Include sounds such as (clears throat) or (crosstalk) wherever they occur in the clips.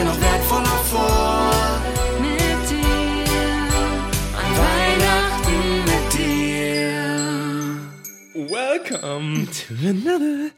Mir noch wertvoller vor. Mit dir. An Weihnachten mit dir. Welcome to another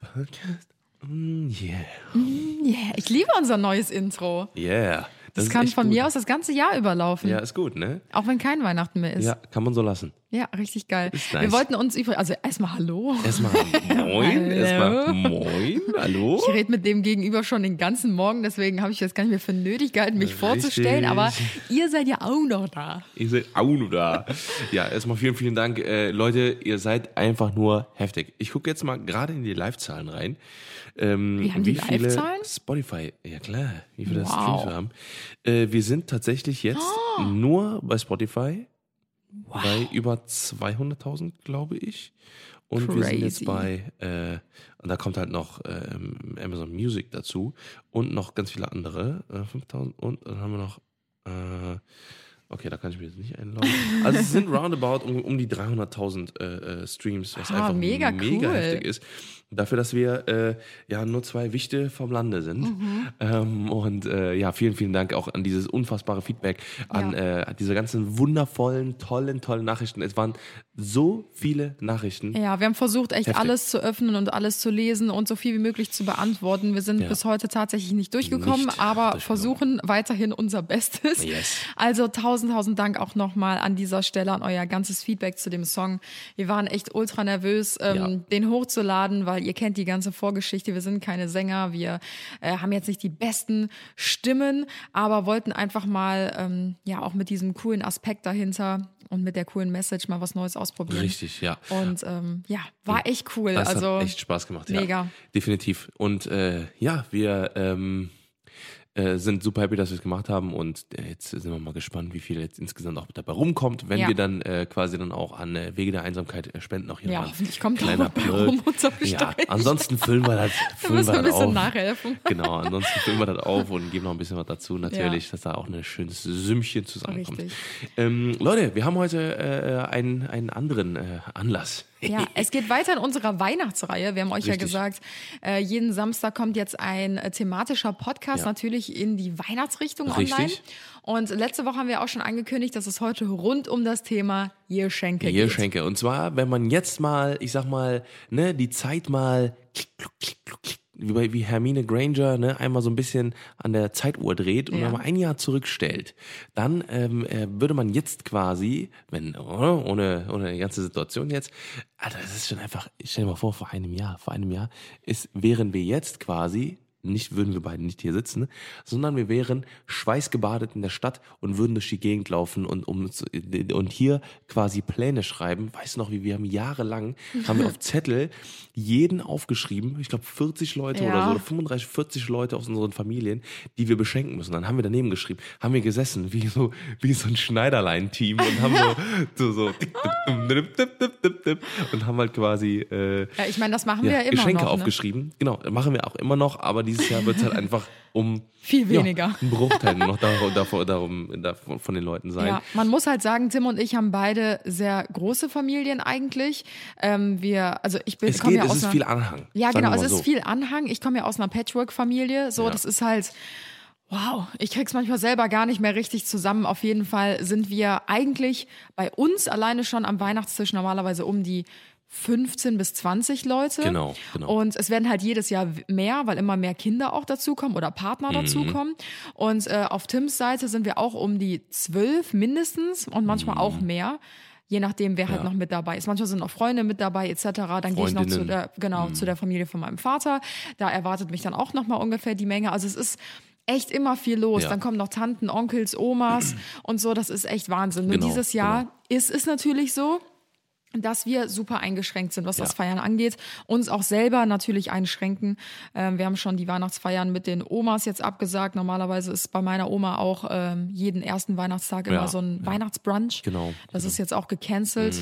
podcast. Mm, yeah. Yeah, ich liebe unser neues Intro. Yeah. Das, ist kann von gut. mir aus das ganze Jahr überlaufen. Ja, ist gut, ne? Auch wenn kein Weihnachten mehr ist. Ja, kann man so lassen. Ja, richtig geil. Ist Wir nice. wollten uns übrigens, also erstmal Hallo. Erstmal moin, (laughs) erstmal moin, hallo. Ich rede mit dem Gegenüber schon den ganzen Morgen, deswegen habe ich jetzt gar nicht mehr für nötig gehalten, mich vorzustellen, aber ihr seid ja auch noch da. Ihr seid auch nur da. Ja, erstmal vielen, vielen Dank. Äh, Leute, ihr seid einfach nur heftig. Ich gucke jetzt mal gerade in die Live-Zahlen rein. Ähm, Wir haben die wie viele Live-Zahlen? Spotify, ja klar, wie viele Wow. Streams wir haben. Äh, wir sind tatsächlich jetzt nur bei Spotify bei über 200.000, glaube ich. Und wir sind jetzt Crazy. bei, äh, und da kommt halt noch ähm, Amazon Music dazu und noch ganz viele andere, äh, 5000 und dann haben wir noch, äh, okay, da kann ich mir jetzt nicht einloggen. Also es sind roundabout um, um die 300.000 äh, äh, Streams, was Ah, einfach mega mega cool. heftig ist. Dafür, dass wir äh, ja nur zwei Wichte vom Lande sind. Mhm. Ähm, und äh, ja, vielen, vielen Dank auch an dieses unfassbare Feedback, an Ja. äh, diese ganzen wundervollen, tollen, tollen Nachrichten. Es waren so viele Nachrichten. Ja, wir haben versucht, echt Heftig. alles zu öffnen und alles zu lesen und so viel wie möglich zu beantworten. Wir sind Ja. bis heute tatsächlich nicht durchgekommen, Nicht aber durchgekommen. versuchen weiterhin unser Bestes. Yes. Also tausend, tausend Dank auch nochmal an dieser Stelle an euer ganzes Feedback zu dem Song. Wir waren echt ultra nervös, ähm, Ja. den hochzuladen, weil ihr kennt die ganze Vorgeschichte. Wir sind keine Sänger, wir äh, haben jetzt nicht die besten Stimmen, aber wollten einfach mal ähm, ja auch mit diesem coolen Aspekt dahinter und mit der coolen Message mal was Neues ausprobieren. Richtig, ja. Und ähm, ja, war echt cool. Das also hat echt Spaß gemacht. Ja. mega. Definitiv. Und äh, ja, wir ähm, äh, sind super happy, dass wir es gemacht haben und äh, jetzt sind wir mal gespannt, wie viel jetzt insgesamt auch dabei rumkommt, wenn Ja. wir dann äh, quasi dann auch an äh, Wege der Einsamkeit äh, spenden. Auch hier Ja, ein hoffentlich kommt kleiner Plug. rum unser Ja, ansonsten füllen wir das, (laughs) wir füllen müssen wir ein das bisschen auf. nachhelfen. (laughs) Genau, ansonsten füllen wir das auf und geben noch ein bisschen was dazu, natürlich, Ja. dass da auch ein schönes Sümmchen zusammenkommt. Ähm, Leute, wir haben heute äh, einen, einen anderen äh, Anlass. Ja, (laughs) es geht weiter in unserer Weihnachtsreihe. Wir haben euch ja Richtig. gesagt, äh, jeden Samstag kommt jetzt ein äh, thematischer Podcast Ja. natürlich in die Weihnachtsrichtung Richtig. online. Und letzte Woche haben wir auch schon angekündigt, dass es heute rund um das Thema Geschenke geht. Schenke. Und zwar, wenn man jetzt mal, ich sag mal, ne, die Zeit mal klick, klick, kluck, klick, wie, bei, wie Hermine Granger, ne, einmal so ein bisschen an der Zeituhr dreht und Ja. wenn man ein Jahr zurückstellt, dann ähm, äh, würde man jetzt quasi, wenn, oder, ohne, ohne die ganze Situation jetzt, Alter, das ist schon einfach, ich stell dir mal vor, vor einem Jahr, vor einem Jahr ist, wären wir jetzt quasi nicht würden wir beide nicht hier sitzen, sondern wir wären schweißgebadet in der Stadt und würden durch die Gegend laufen und um und hier quasi Pläne schreiben. Weißt du noch, wie wir haben jahrelang haben wir auf Zettel jeden aufgeschrieben, ich glaube 40 Leute Ja. oder so oder 35, 40 Leute aus unseren Familien, die wir beschenken müssen. Dann haben wir daneben geschrieben, haben wir gesessen wie so wie so ein Schneiderlein-Team und haben so so, so und haben halt quasi äh, Ja, ich meine, das machen wir ja, ja immer Geschenke noch. Ne? aufgeschrieben. Genau, machen wir auch immer noch, aber dieses Jahr wird es halt einfach um Viel weniger. Ja, ein Bruchteil nur noch davor, davor, darum, von den Leuten sein. Ja, man muss halt sagen, Tim und ich haben beide sehr große Familien eigentlich. Ähm, wir, also ich bin Es geht, ja es aus ist einer, viel Anhang. Ja, genau, es mal ist so. viel Anhang. Ich komme ja aus einer Patchwork-Familie. So, Ja. das ist halt. Wow, ich krieg's manchmal selber gar nicht mehr richtig zusammen. Auf jeden Fall sind wir eigentlich bei uns alleine schon am Weihnachtstisch normalerweise um die 15 bis 20 Leute. Genau, genau. Und es werden halt jedes Jahr mehr, weil immer mehr Kinder auch dazukommen oder Partner Mhm. dazukommen. Und äh, auf Tims Seite sind wir auch um die 12 mindestens und manchmal auch mehr. Je nachdem, wer halt Mhm. Ja. noch mit dabei ist. Manchmal sind auch Freunde mit dabei, etc. Dann gehe ich noch zu. Mhm. der, genau, zu der Familie von meinem Vater. Da erwartet mich dann auch noch mal ungefähr die Menge. Also es ist echt immer viel los. Ja. Dann kommen noch Tanten, Onkels, Omas (clears throat) und so. Das ist echt Wahnsinn. Nur Genau, dieses Jahr ist es natürlich so, dass wir super eingeschränkt sind, was das Ja. Feiern angeht. Uns auch selber natürlich einschränken. Ähm, wir haben schon die Weihnachtsfeiern mit den Omas jetzt abgesagt. Normalerweise ist bei meiner Oma auch ähm, jeden ersten Weihnachtstag immer Ja, so ein ja. Weihnachtsbrunch. Genau, Das ist jetzt auch gecancelt.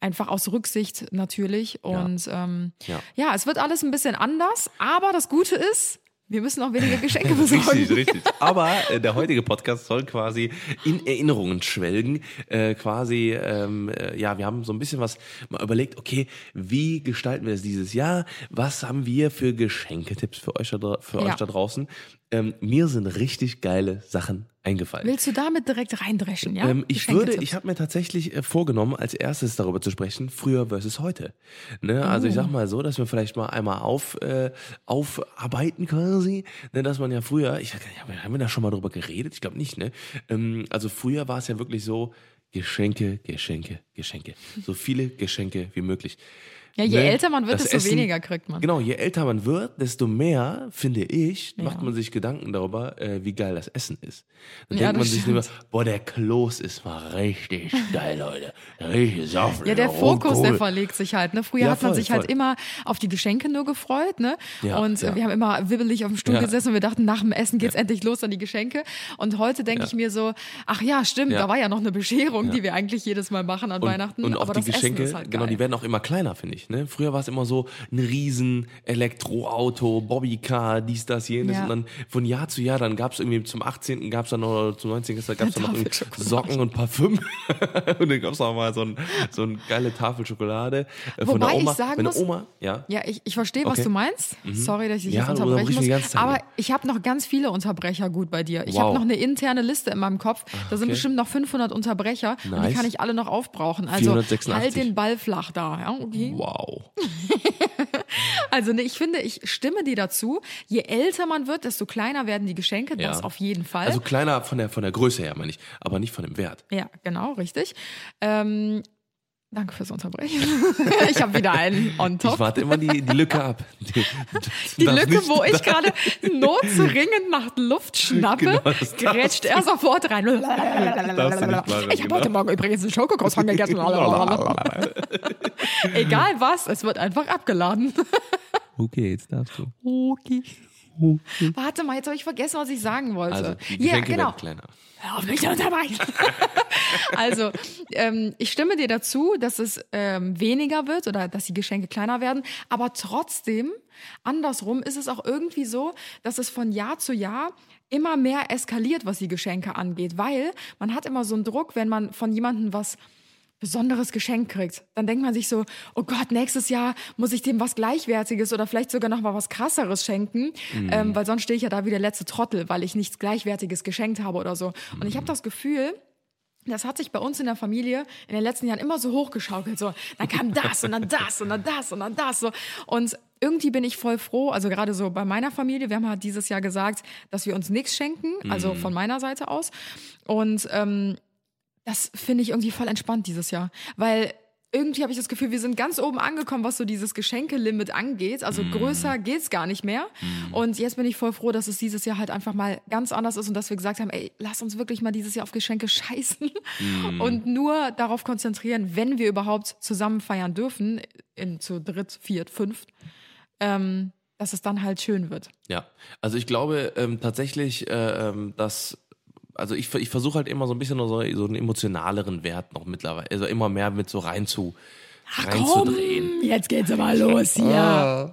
Einfach aus Rücksicht natürlich. Und ähm, Ja. ja, es wird alles ein bisschen anders. Aber das Gute ist, Wir müssen auch weniger Geschenke (laughs) besorgen. Richtig, richtig. Aber äh, der heutige Podcast soll quasi in Erinnerungen schwelgen. Äh, quasi, ähm, äh, ja, wir haben so ein bisschen was mal überlegt, okay, wie gestalten wir es dieses Jahr? Was haben wir für Geschenketipps für euch da, für Ja. euch da draußen? Ähm, mir sind richtig geile Sachen eingefallen. Willst du damit direkt reindreschen, ja? Ähm, ich würde, ich habe mir tatsächlich äh, vorgenommen, als erstes darüber zu sprechen, früher versus heute. Ne? Also ich sag Oh. mal so, dass wir vielleicht mal einmal auf, äh, aufarbeiten quasi, ne? dass man ja früher, ich haben wir da schon mal drüber geredet? Ich glaube nicht, ne? Ähm, also früher war es ja wirklich so, Geschenke, Geschenke, Geschenke. So viele Geschenke wie möglich. Ja, je Ne? älter man wird, Das desto Essen- weniger kriegt man. Genau, je älter man wird, desto mehr, finde ich, Ja. macht man sich Gedanken darüber, äh, wie geil das Essen ist. Dann Ja, denkt man sich immer, boah, der Kloß ist mal richtig geil, Leute. Richtig saftig. Ja, der Fokus, der Rotkohl. verlegt sich halt. Ne? Früher Ja, hat man voll, sich halt voll. immer auf die Geschenke nur gefreut. Ne? Ja, und äh, wir haben immer wibbelig auf dem Stuhl gesessen und wir dachten, nach dem Essen geht's endlich los an die Geschenke. Und heute denke ich mir so, ach ja, stimmt, da war ja noch eine Bescherung, die wir eigentlich jedes Mal machen an Und, Weihnachten. und auch die Geschenke, halt genau, die werden auch immer kleiner, finde ich. Ne? Früher war es immer so ein riesen Elektroauto, Bobbycar, dies, das, jenes. Ja. Und dann von Jahr zu Jahr, dann gab es irgendwie zum 18. gab es dann noch, oder zum 19. gab es dann (laughs) noch. Socken und Parfüm. (laughs) und dann gab es noch mal so, ein, so eine geile Tafel Schokolade äh, von Wobei der ich Oma. sagen Meine muss- Oma, ja. Ja, ich, ich verstehe, was Okay. du meinst. Sorry, dass ich dich Ja, jetzt unterbrechen muss. Aber ich habe noch ganz viele Unterbrecher gut bei dir. Ich Wow. habe noch eine interne Liste in meinem Kopf. Da sind okay. bestimmt noch 500 Unterbrecher und die Nice. kann ich alle noch aufbrauchen. Also 486. halt den Ball flach da. Ja, okay. Wow. (laughs) Also ne, ich finde, ich stimme dir dazu. Je älter man wird, desto kleiner werden die Geschenke. Das Ja. auf jeden Fall. Also kleiner von der, von der Größe her, meine ich, aber nicht von dem Wert. ja, genau, richtig. Ähm, danke fürs Unterbrechen. (laughs) ich habe wieder einen on top. Ich warte immer die, die Lücke ab. (laughs) Die, Die Lücke, wo ich gerade notringend nach Luft (laughs) schnappe, Genau, grätscht er sofort rein. Ich habe genau. heute Morgen übrigens einen Schokokroissant gegessen. Egal was, es wird einfach abgeladen. Okay, jetzt darfst du. Okay. Warte mal, jetzt habe ich vergessen, was ich sagen wollte. Also, die ja, genau. kleiner. Hör auf mich zu unterbrechen. (laughs) also, ähm, ich stimme dir dazu, dass es ähm, weniger wird oder dass die Geschenke kleiner werden. Aber trotzdem, andersrum ist es auch irgendwie so, dass es von Jahr zu Jahr immer mehr eskaliert, was die Geschenke angeht. Weil man hat immer so einen Druck, wenn man von jemandem was besonderes Geschenk kriegt, dann denkt man sich so, oh Gott, nächstes Jahr muss ich dem was Gleichwertiges oder vielleicht sogar noch mal was krasseres schenken, ähm, weil sonst stehe ich ja da wie der letzte Trottel, weil ich nichts Gleichwertiges geschenkt habe oder so. Und ich habe das Gefühl, das hat sich bei uns in der Familie in den letzten Jahren immer so hochgeschaukelt. So, dann kam das und dann das und dann das und dann das. So. Und irgendwie bin ich voll froh, also gerade so bei meiner Familie, wir haben halt dieses Jahr gesagt, dass wir uns nichts schenken, also von meiner Seite aus. Und ähm, das finde ich irgendwie voll entspannt dieses Jahr, weil irgendwie habe ich das Gefühl, wir sind ganz oben angekommen, was so dieses Geschenkelimit angeht. Also größer geht's gar nicht mehr. Und jetzt bin ich voll froh, dass es dieses Jahr halt einfach mal ganz anders ist und dass wir gesagt haben, ey, lass uns wirklich mal dieses Jahr auf Geschenke (laughs) scheißen und nur darauf konzentrieren, wenn wir überhaupt zusammen feiern dürfen, in zu dritt, viert, fünft, ähm, dass es dann halt schön wird. Ja, also ich glaube ähm, tatsächlich, äh, ähm, dass also ich, ich versuche halt immer so ein bisschen so, so einen emotionaleren Wert noch mittlerweile, also immer mehr mit so rein zu reinzudrehen. jetzt geht's aber los hier.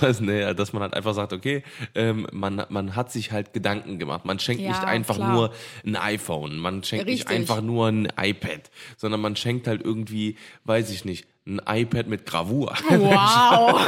Was, (laughs) nee, (laughs) dass man halt einfach sagt, okay, ähm, man, man hat sich halt Gedanken gemacht. Man schenkt Ja, nicht einfach klar. nur ein iPhone, man schenkt nicht Richtig. einfach nur ein iPad, sondern man schenkt halt irgendwie, weiß ich nicht, ein iPad mit Gravur. Wow.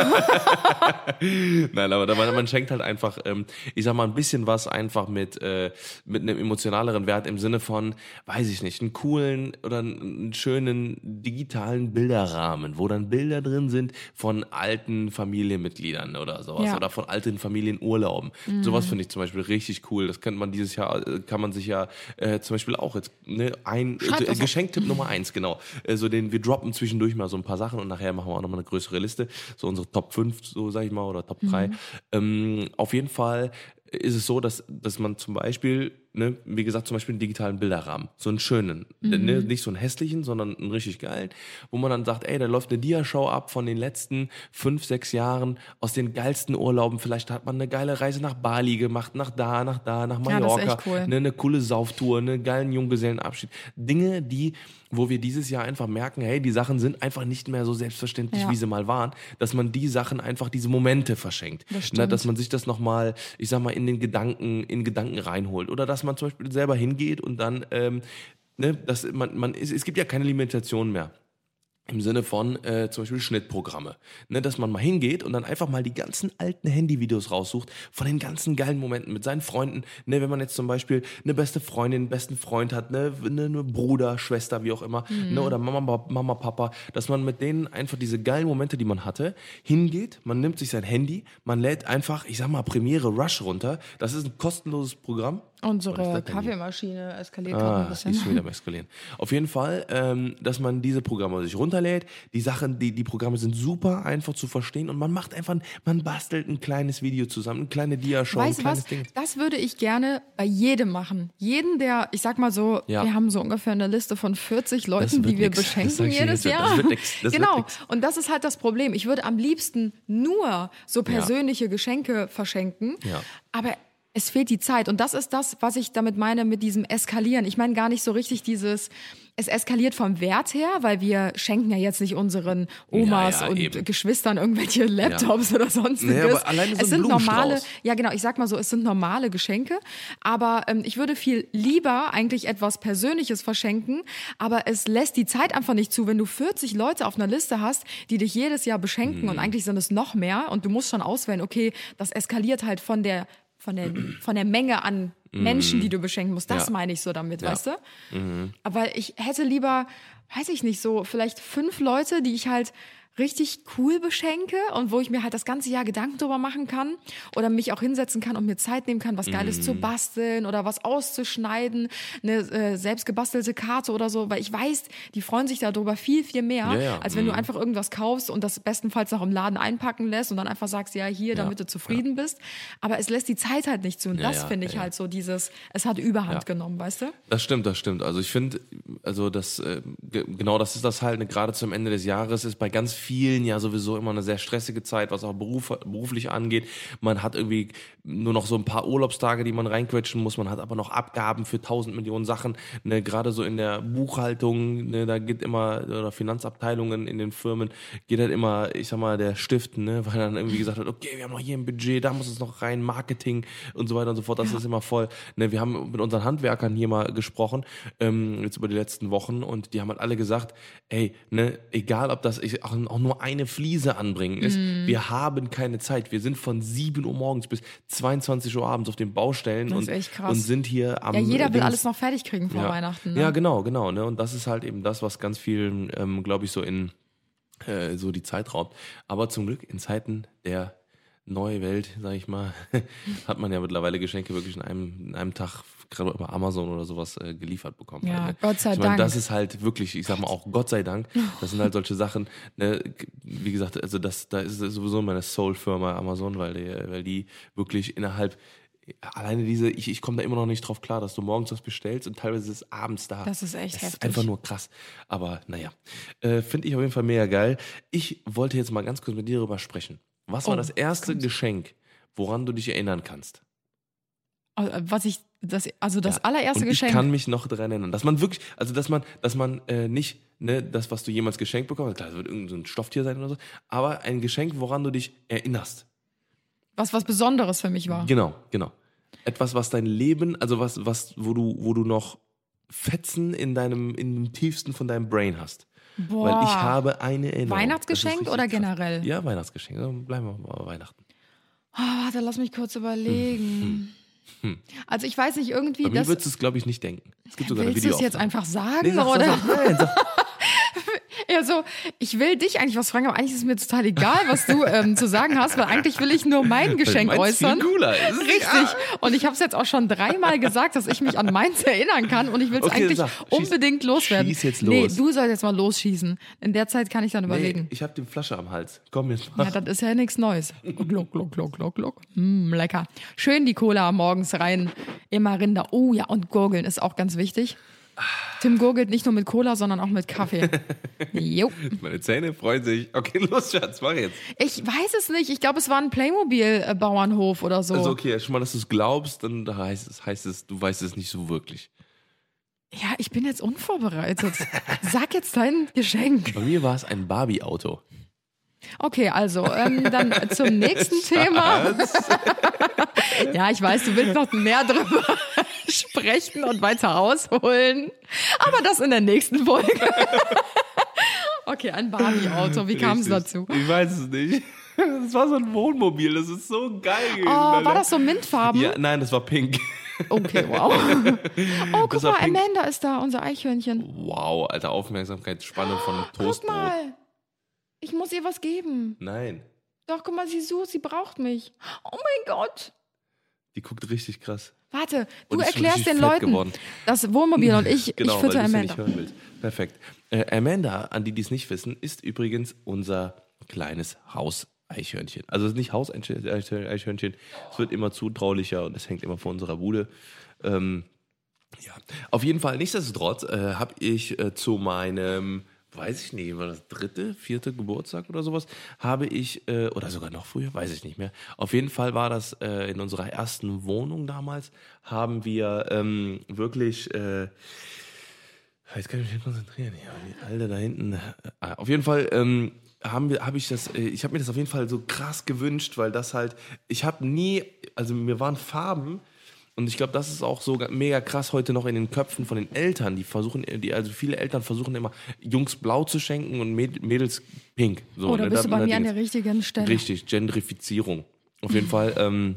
(laughs) Nein, aber man, man schenkt halt einfach, ähm, ich sag mal, ein bisschen was einfach mit, äh, mit einem emotionaleren Wert im Sinne von, weiß ich nicht, einen coolen oder einen, schönen digitalen Bilderrahmen, wo dann Bilder drin sind von alten Familienmitgliedern oder sowas Ja. oder von alten Familienurlauben. Sowas finde ich zum Beispiel richtig cool. Das könnte man dieses Jahr, äh, kann man sich ja äh, zum Beispiel auch jetzt, ne, ein äh, auf. Geschenktipp Nummer eins, genau. Äh, so den, wir droppen zwischendurch mal so ein paar Sachen und nachher machen wir auch nochmal eine größere Liste. So unsere Top 5, so sag ich mal, oder Top 3. Ähm, auf jeden Fall ist es so, dass, dass man zum Beispiel ne, wie gesagt, zum Beispiel einen digitalen Bilderrahmen. So einen schönen. Ne, nicht so einen hässlichen, sondern einen richtig geilen, wo man dann sagt, ey, da läuft eine Diashow ab von den letzten fünf, sechs Jahren aus den geilsten Urlauben. Vielleicht hat man eine geile Reise nach Bali gemacht, nach da, nach da, nach Ja, Mallorca. echt cool. ne, eine coole Sauftour, einen geilen Junggesellenabschied. Dinge, die, wo wir dieses Jahr einfach merken, hey, die Sachen sind einfach nicht mehr so selbstverständlich, Ja. wie sie mal waren, dass man die Sachen einfach, diese Momente verschenkt. Das stimmt. dass man sich das nochmal, ich sag mal, in den Gedanken, in Gedanken reinholt. Oder dass man zum Beispiel selber hingeht und dann, ähm, ne, dass man, man, es, es gibt ja keine Limitation mehr. Im Sinne von äh, zum Beispiel Schnittprogramme. Ne, dass man mal hingeht und dann einfach mal die ganzen alten Handyvideos raussucht von den ganzen geilen Momenten mit seinen Freunden. Ne, wenn man jetzt zum Beispiel eine beste Freundin, einen besten Freund hat, ne, ne, eine Bruder, Schwester, wie auch immer, ne, oder Mama, Mama, Papa, dass man mit denen einfach diese geilen Momente, die man hatte, hingeht, man nimmt sich sein Handy, man lädt einfach, ich sag mal, Premiere Rush runter. Das ist ein kostenloses Programm. Unsere? Kaffeemaschine eskaliert gerade ein Ah, die bisschen. ist schon wieder am Eskalieren. Auf jeden Fall, ähm, dass man diese Programme sich runterlädt. Die Sachen, die, die Programme sind super einfach zu verstehen und man macht einfach, man bastelt ein kleines Video zusammen, eine kleine Dia-Show, ein Weißt du kleines was? Ding. Das würde ich gerne bei jedem machen. Jeden, der, ich sag mal so, Ja. wir haben so ungefähr eine Liste von 40 Leuten, wird die wir nix. Beschenken jedes jetzt, das Jahr. wird nix. Das (laughs) wird genau. nix. Und das ist halt das Problem. Ich würde am liebsten nur so persönliche Geschenke verschenken. Ja. Aber es fehlt die Zeit. Und das ist das, was ich damit meine mit diesem Eskalieren. Ich meine gar nicht so richtig dieses, es eskaliert vom Wert her, weil wir schenken ja jetzt nicht unseren Omas Ja, ja, und eben. Geschwistern irgendwelche Laptops oder sonstiges. Naja, aber alleine so es sind normale, ja genau, ich sag mal so, es sind normale Geschenke, aber ähm, ich würde viel lieber eigentlich etwas Persönliches verschenken, aber es lässt die Zeit einfach nicht zu, wenn du 40 Leute auf einer Liste hast, die dich jedes Jahr beschenken Mhm. und eigentlich sind es noch mehr und du musst schon auswählen, okay, das eskaliert halt von der von der, von der Menge an Menschen, die du beschenken musst. Das Mhm. Ja. meine ich so damit, Ja. Mhm. weißt du? Aber ich hätte lieber, weiß ich nicht, so vielleicht fünf Leute, die ich halt richtig cool beschenke und wo ich mir halt das ganze Jahr Gedanken drüber machen kann oder mich auch hinsetzen kann und mir Zeit nehmen kann, was Geiles Mhm. zu basteln oder was auszuschneiden, eine äh, selbst gebastelte Karte oder so, weil ich weiß, die freuen sich darüber viel, viel mehr, Ja, ja, als wenn du mhm. einfach irgendwas kaufst und das bestenfalls noch im Laden einpacken lässt und dann einfach sagst, ja, hier, damit du zufrieden bist. Aber es lässt die Zeit halt nicht zu und Ja, das ja, finde ich ja, ja. halt so dieses, es hat Überhand Ja. genommen, weißt du? Das stimmt, das stimmt. Also ich finde, also das äh, ge- genau das ist das halt. Ne, gerade zum Ende des Jahres ist bei ganz vielen ja sowieso immer eine sehr stressige Zeit, was auch Beruf, beruflich angeht. Man hat irgendwie nur noch so ein paar Urlaubstage, die man reinquetschen muss. Man hat aber noch Abgaben für tausend Millionen Sachen. Ne, gerade so in der Buchhaltung, ne, da geht immer oder Finanzabteilungen in den Firmen geht halt immer, ich sag mal, der Stift, ne, weil dann irgendwie gesagt wird, okay, wir haben noch hier ein Budget, da muss es noch rein, Marketing und so weiter und so fort. Das ist immer voll. Ne, wir haben mit unseren Handwerkern hier mal gesprochen, ähm, jetzt über die letzten Wochen und die haben halt alle gesagt, ey, ne, egal ob das ich, auch, auch nur eine Fliese anbringen ist, wir haben keine Zeit. Wir sind von 7 Uhr morgens bis 22 Uhr abends auf den Baustellen und, und sind hier am Ja, jeder will Dings- alles noch fertig kriegen vor ja. Weihnachten. Ne? Ja, genau, genau. Ne? Und das ist halt eben das, was ganz vielen, ähm, glaube ich, so in äh, so die Zeit raubt. Aber zum Glück in Zeiten der neue Welt, sag ich mal, (laughs) hat man ja mittlerweile Geschenke wirklich in einem, in einem Tag gerade über Amazon oder sowas äh, geliefert bekommen. Ja, halt, ne? Gott sei ich meine, Dank. Das ist halt wirklich, ich sag mal auch Gott sei Dank, das sind halt solche Sachen, ne, wie gesagt, also das, da ist sowieso meine Soul-Firma Amazon, weil die, weil die wirklich innerhalb Alleine diese, ich, ich komme da immer noch nicht drauf klar, dass du morgens was bestellst und teilweise ist es abends da. Das ist echt das heftig. Ist einfach nur krass. Aber naja, äh, finde ich auf jeden Fall mega geil. Ich wollte jetzt mal ganz kurz mit dir darüber sprechen. Was war Oh, das erste Geschenk, woran du dich erinnern kannst? Äh, Was ich, das, also das Ja. allererste und Geschenk. Ich kann mich noch daran erinnern, dass man wirklich, also dass man, dass man äh, nicht ne, das, was du jemals geschenkt bekommen hast, klar, es wird irgendein so ein Stofftier sein oder so, aber ein Geschenk, woran du dich erinnerst. was was Besonderes für mich war. Genau, genau. Etwas, was dein Leben, also was, was, wo du, wo du noch Fetzen in deinem, in dem tiefsten von deinem Brain hast. Boah. Weil ich habe eine Erinnerung. Weihnachtsgeschenk oder krass. generell? Ja, Weihnachtsgeschenk. Dann bleiben wir mal bei Weihnachten. Ah, warte, lass mich kurz überlegen. Also ich weiß nicht, irgendwie Bei mir das. würdest du es, glaube ich, nicht denken. Es gibt sogar Willst du es jetzt einfach sagen? Nee, sag, oder? sag, sag, nein, sag, Ja, Also, ich will dich eigentlich was fragen, aber eigentlich ist es mir total egal, was du ähm, zu sagen hast, weil eigentlich will ich nur mein Geschenk Meins äußern. Viel cooler. ist. Richtig. Und ich habe es jetzt auch schon dreimal gesagt, dass ich mich an meins erinnern kann und ich will es Okay, eigentlich sag, schieß- unbedingt loswerden. schieß jetzt Nee, los. du sollst jetzt mal losschießen. In der Zeit kann ich dann Nee, überlegen. ich habe die Flasche am Hals. Komm jetzt mal. Ja, das ist ja nichts Neues. Gluck, gluck, gluck, gluck, gluck. Mm, lecker. Schön die Cola morgens rein. Immer Rinder. Oh ja, und Gurgeln ist auch ganz wichtig. Tim gurgelt nicht nur mit Cola, sondern auch mit Kaffee. (laughs) Jo. Meine Zähne freuen sich. Okay, los, Schatz, mach jetzt. Ich weiß es nicht. Ich glaube, es war ein Playmobil-Bauernhof oder so. Also okay, schon mal, dass du es glaubst, dann heißt es, heißt es, du weißt es nicht so wirklich. Ja, ich bin jetzt unvorbereitet. Sag jetzt dein Geschenk. Bei mir war es ein Barbie-Auto. Okay, also ähm, dann zum nächsten (laughs) Thema. (laughs) ja, ich weiß, du willst noch mehr drüber (laughs) sprechen und weiter ausholen. Aber das in der nächsten Folge. okay, ein Barbie-Auto. Wie kam es dazu? Ich weiß es nicht. Das war so ein Wohnmobil, das ist so geil. Oh, Alter. war das so Mintfarben? Ja, nein, das war pink. Okay, wow. Oh, guck mal. Amanda ist da, unser Eichhörnchen. Wow, alter Aufmerksamkeitsspanne von Guck Toastbrot. mal. Ich muss ihr was geben. Nein, Doch, guck mal, sie sucht, sie braucht mich. Oh mein Gott. die guckt richtig krass. Warte, du erklärst den Leuten geworden. das Wohnmobil und ich, (laughs) Genau, ich fütter Amanda. nicht hören willst. Perfekt. Äh, Amanda, an die, die es nicht wissen, ist übrigens unser kleines Hauseichhörnchen. Also es ist nicht Hauseichhörnchen, es wird immer zutraulicher und es hängt immer vor unserer Bude. Ähm, ja, auf jeden Fall, nichtsdestotrotz äh, habe ich äh, zu meinem, weiß ich nicht, war das dritte, vierte Geburtstag oder sowas, habe ich, äh, oder sogar noch früher, weiß ich nicht mehr. Auf jeden Fall war das äh, in unserer ersten Wohnung damals, haben wir ähm, wirklich, äh, jetzt kann ich mich nicht konzentrieren, ja, die Alte da hinten. Äh, auf jeden Fall, ähm, haben wir, habe ich das, äh, ich habe mir das auf jeden Fall so krass gewünscht, weil das halt, ich habe nie, also mir waren Farben und ich glaube, das ist auch so ga- mega krass heute noch in den Köpfen von den Eltern. Die versuchen, die, also viele Eltern versuchen immer, Jungs blau zu schenken und Mäd- Mädels pink. So, Oder ne, bist du da- bei mir an der richtigen Stelle? Richtig, Gendrifizierung. Auf jeden Fall ähm,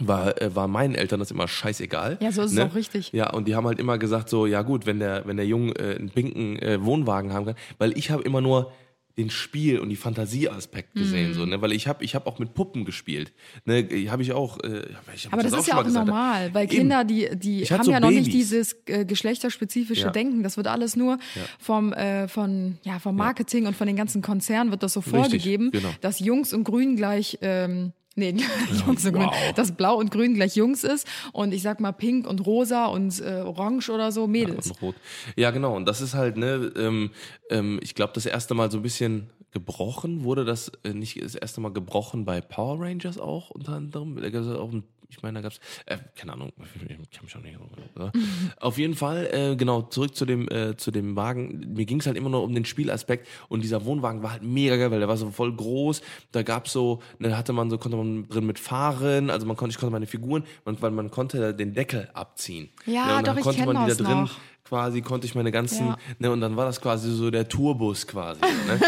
war, äh, war meinen Eltern das immer scheißegal. Ja, so ist es ne? auch richtig. Ja, und die haben halt immer gesagt so, ja gut, wenn der, wenn der Junge äh, einen pinken äh, Wohnwagen haben kann, weil ich habe immer nur den Spiel und die Fantasieaspekt Mhm. gesehen, so, ne? Weil ich habe ich hab auch mit Puppen gespielt. Ne? Habe ich auch. Äh, hab Aber das, auch ist ja auch gesagt. normal, weil. Kinder, die, die haben so ja noch nicht dieses äh, geschlechterspezifische Ja. Denken. Das wird alles nur vom, äh, von, ja, vom Marketing und von den ganzen Konzernen wird das so vorgegeben, genau. dass Jungs und Grün gleich, ähm, nee, (laughs) Jungs und Grün, wow. dass Blau und Grün gleich Jungs ist und ich sag mal Pink und Rosa und äh, Orange oder so Mädels. Und rot. Ja, genau. Und das ist halt, ne, ähm, ähm, ich glaube, das erste Mal so ein bisschen gebrochen wurde das äh, nicht das erste Mal gebrochen bei Power Rangers auch unter anderem. Da gab's auch ein, ich meine, da gab's, äh, keine Ahnung, (laughs) ich kann mich auch nicht erinnern. Auf jeden Fall, äh, genau, zurück zu dem, äh, zu dem Wagen. Mir ging es halt immer nur um den Spielaspekt und dieser Wohnwagen war halt mega geil, weil der war so voll groß. Da gab's so, da hatte man so, konnte man drin mitfahren, also man konnte, ich konnte meine Figuren, man, weil man konnte den Deckel abziehen. Ja, und dann doch, ich konnte kenn man die das da drin noch. Quasi konnte ich meine ganzen, Ja. ne, und dann war das quasi so der Tourbus quasi. Ne?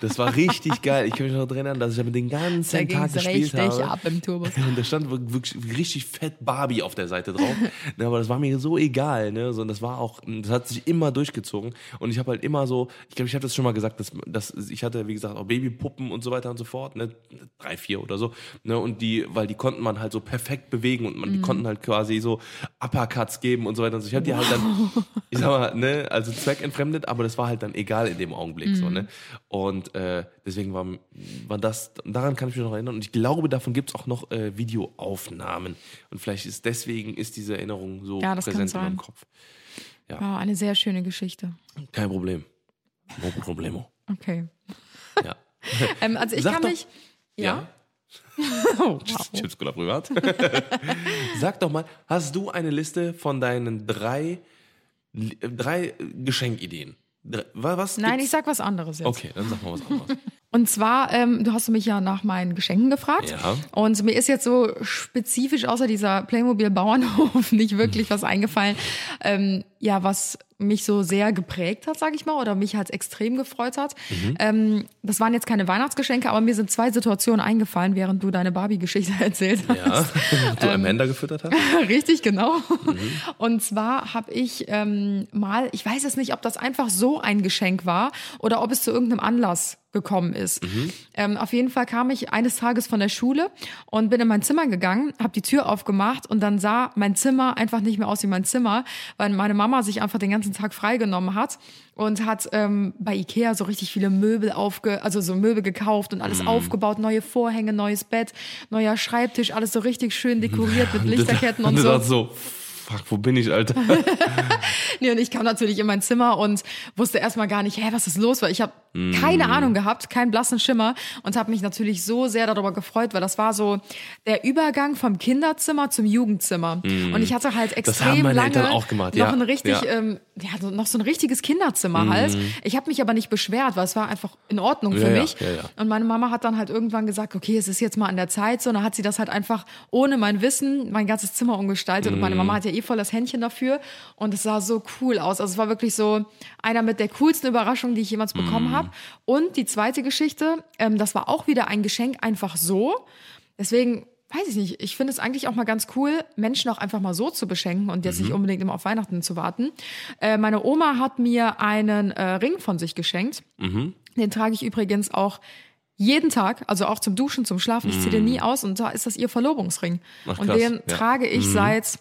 Das war richtig geil. Ich kann mich noch dran erinnern, dass ich damit den ganzen Da Tag gespielt habe. ab im Turbus. Und da stand wirklich richtig fett Barbie auf der Seite drauf. ne, aber das war mir so egal, ne? So, und das war auch, das hat sich immer durchgezogen. Und ich habe halt immer so, ich glaube, ich habe das schon mal gesagt, dass, dass ich hatte, wie gesagt, auch Babypuppen und so weiter und so fort, ne? Drei, vier oder so. Ne? Und die, weil die konnten man halt so perfekt bewegen und man, die konnten halt quasi so Uppercuts geben und so weiter. Und so. Ich habe die halt dann, ich sag mal, ne, also zweckentfremdet, aber das war halt dann egal in dem Augenblick so, ne? Und äh, deswegen war, war das, daran kann ich mich noch erinnern. Und ich glaube, davon gibt's auch noch äh, Videoaufnahmen. Und vielleicht ist deswegen ist diese Erinnerung so Ja, präsent in meinem. Kopf. Wow, eine sehr schöne Geschichte. Kein Problem. No problemo. Okay. Ja. (laughs) Ähm, also ich Sag kann doch- mich. Ja. (laughs) Oh, Chips Cola privat. Sag doch mal, hast du eine Liste von deinen drei, drei Geschenkideen? Was Nein, gibt's? ich sag was anderes jetzt. Okay, dann sag mal was anderes. (laughs) Und zwar, ähm, du hast mich ja nach meinen Geschenken gefragt. Ja. Und mir ist jetzt so spezifisch außer dieser Playmobil Bauernhof (laughs) nicht wirklich was eingefallen. Ähm, ja, was mich so sehr geprägt hat, sage ich mal, oder mich halt extrem gefreut hat. Mhm. Ähm, das waren jetzt keine Weihnachtsgeschenke, aber mir sind zwei Situationen eingefallen, während du deine Barbie-Geschichte (laughs) erzählt hast. Ja, (laughs) du Amanda gefüttert hast? Richtig, genau. Und zwar habe ich ähm, mal, ich weiß es nicht, ob das einfach so ein Geschenk war oder ob es zu irgendeinem Anlass gekommen ist. Ähm, auf jeden Fall kam ich eines Tages von der Schule und bin in mein Zimmer gegangen, habe die Tür aufgemacht und dann sah mein Zimmer einfach nicht mehr aus wie mein Zimmer, weil meine Mama sich einfach den ganzen Tag freigenommen hat und hat ähm, bei Ikea so richtig viele Möbel aufge, also so Möbel gekauft und alles aufgebaut, neue Vorhänge, neues Bett, neuer Schreibtisch, alles so richtig schön dekoriert (laughs) mit Lichterketten und so, fuck, wo bin ich, Alter? (laughs) Nee, und ich kam natürlich in mein Zimmer und wusste erstmal gar nicht, hä, was ist los? Weil ich habe keine Ahnung gehabt, keinen blassen Schimmer und habe mich natürlich so sehr darüber gefreut, weil das war so der Übergang vom Kinderzimmer zum Jugendzimmer. Und ich hatte halt extrem lange gemacht, noch ja. ein richtig, Ja. ähm, ja, noch so ein richtiges Kinderzimmer halt. Ich habe mich aber nicht beschwert, weil es war einfach in Ordnung für mich. Und meine Mama hat dann halt irgendwann gesagt, okay, es ist jetzt mal an der Zeit. So, und dann hat sie das halt einfach ohne mein Wissen mein ganzes Zimmer umgestaltet. Und meine Mama hat ja eh voll das Händchen dafür. Und es sah so cool aus. Also es war wirklich so einer mit der coolsten Überraschungen, die ich jemals bekommen habe. Und die zweite Geschichte, ähm, das war auch wieder ein Geschenk einfach so. Deswegen weiß ich nicht, ich finde es eigentlich auch mal ganz cool, Menschen auch einfach mal so zu beschenken und jetzt nicht unbedingt immer auf Weihnachten zu warten. Äh, meine Oma hat mir einen äh, Ring von sich geschenkt. Den trage ich übrigens auch jeden Tag, also auch zum Duschen, zum Schlafen. Ich ziehe den nie aus und da ist das ihr Verlobungsring. Ach, und den ja. trage ich seit,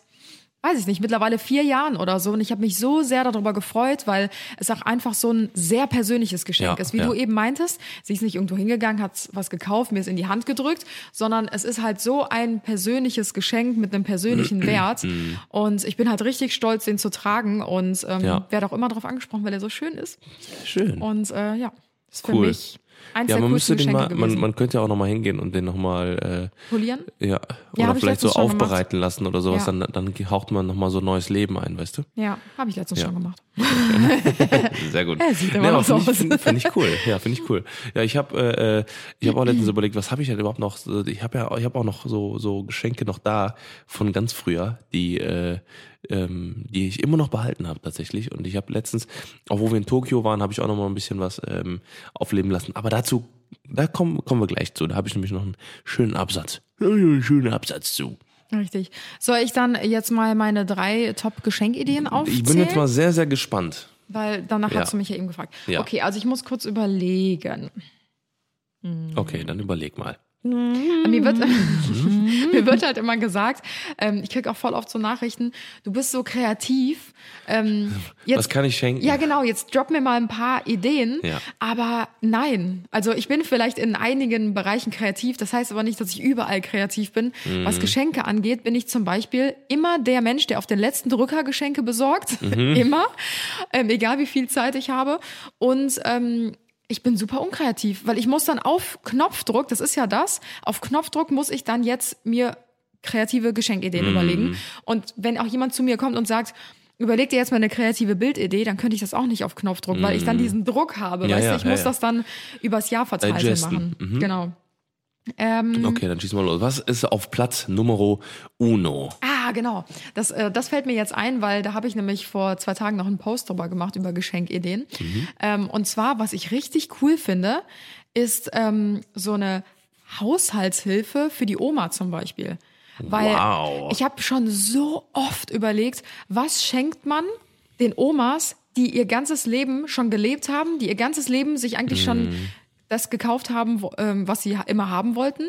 weiß ich nicht, mittlerweile vier Jahren oder so. Und ich habe mich so sehr darüber gefreut, weil es auch einfach so ein sehr persönliches Geschenk Ja, ist. Wie ja. du eben meintest, sie ist nicht irgendwo hingegangen, hat was gekauft, mir es in die Hand gedrückt, sondern es ist halt so ein persönliches Geschenk mit einem persönlichen (clears throat) Wert. Und ich bin halt richtig stolz, den zu tragen und ähm, Ja. werde auch immer darauf angesprochen, weil er so schön ist. Schön. Und äh, ja, ist für Cool. mich eins ja, man müsste den mal, man, man könnte ja auch nochmal hingehen und den nochmal, Polieren? äh, ja, Ja, oder vielleicht so schon gemacht. aufbereiten lassen oder sowas, Ja. dann, dann haucht man nochmal so neues Leben ein, weißt du? Ja, habe ich letztens Ja. schon gemacht. (laughs) Sehr gut. (laughs) Sieht immer aber noch so aus. Finde find ich cool. Ja, finde ich cool. Ja, ich habe äh, äh, ich habe auch letztens (clears throat) überlegt, was habe ich denn überhaupt noch? Ich habe ja, ich habe auch noch so so Geschenke noch da von ganz früher, die äh, ähm, die ich immer noch behalten habe tatsächlich. Und ich habe letztens, auch wo wir in Tokio waren, habe ich auch noch mal ein bisschen was ähm, aufleben lassen. Aber dazu, da kommen kommen wir gleich zu. Da habe ich nämlich noch einen schönen Absatz, einen schönen Absatz zu. Richtig. Soll ich dann jetzt mal meine drei Top-Geschenkideen aufzählen? Ich bin jetzt mal sehr sehr gespannt. Weil danach Ja. hast du mich ja eben gefragt. Ja. Okay, also ich muss kurz überlegen. Okay, dann überleg mal. Mir wird, (laughs) mir wird halt immer gesagt, ähm, ich krieg auch voll oft so Nachrichten, du bist so kreativ. Ähm, jetzt, Was kann ich schenken? Ja, genau, jetzt drop mir mal ein paar Ideen. Ja. Aber nein. Also ich bin vielleicht in einigen Bereichen kreativ, das heißt aber nicht, dass ich überall kreativ bin. Mhm. Was Geschenke angeht, bin ich zum Beispiel immer der Mensch, der auf den letzten Drücker Geschenke besorgt. Mhm. (laughs) immer. Ähm, egal wie viel Zeit ich habe. Und ähm, ich bin super unkreativ, weil ich muss dann auf Knopfdruck, das ist ja das, auf Knopfdruck muss ich dann jetzt mir kreative Geschenkideen überlegen. Und wenn auch jemand zu mir kommt und sagt, überleg dir jetzt mal eine kreative Bildidee, dann könnte ich das auch nicht auf Knopfdruck, weil ich dann diesen Druck habe. Ja, weißt ja, du, ich ja, muss das dann übers Jahr verteilt Digesten. machen. Genau. Ähm, Okay, dann schießen wir los. Was ist auf Platz Numero uno? Ah, genau. Das, äh, das fällt mir jetzt ein, weil da habe ich nämlich vor zwei Tagen noch einen Post drüber gemacht über Geschenkideen. Ähm, und zwar, was ich richtig cool finde, ist ähm, so eine Haushaltshilfe für die Oma zum Beispiel. Weil Wow. ich habe schon so oft überlegt, was schenkt man den Omas, die ihr ganzes Leben schon gelebt haben, die ihr ganzes Leben sich eigentlich schon das gekauft haben, ähm, was sie immer haben wollten.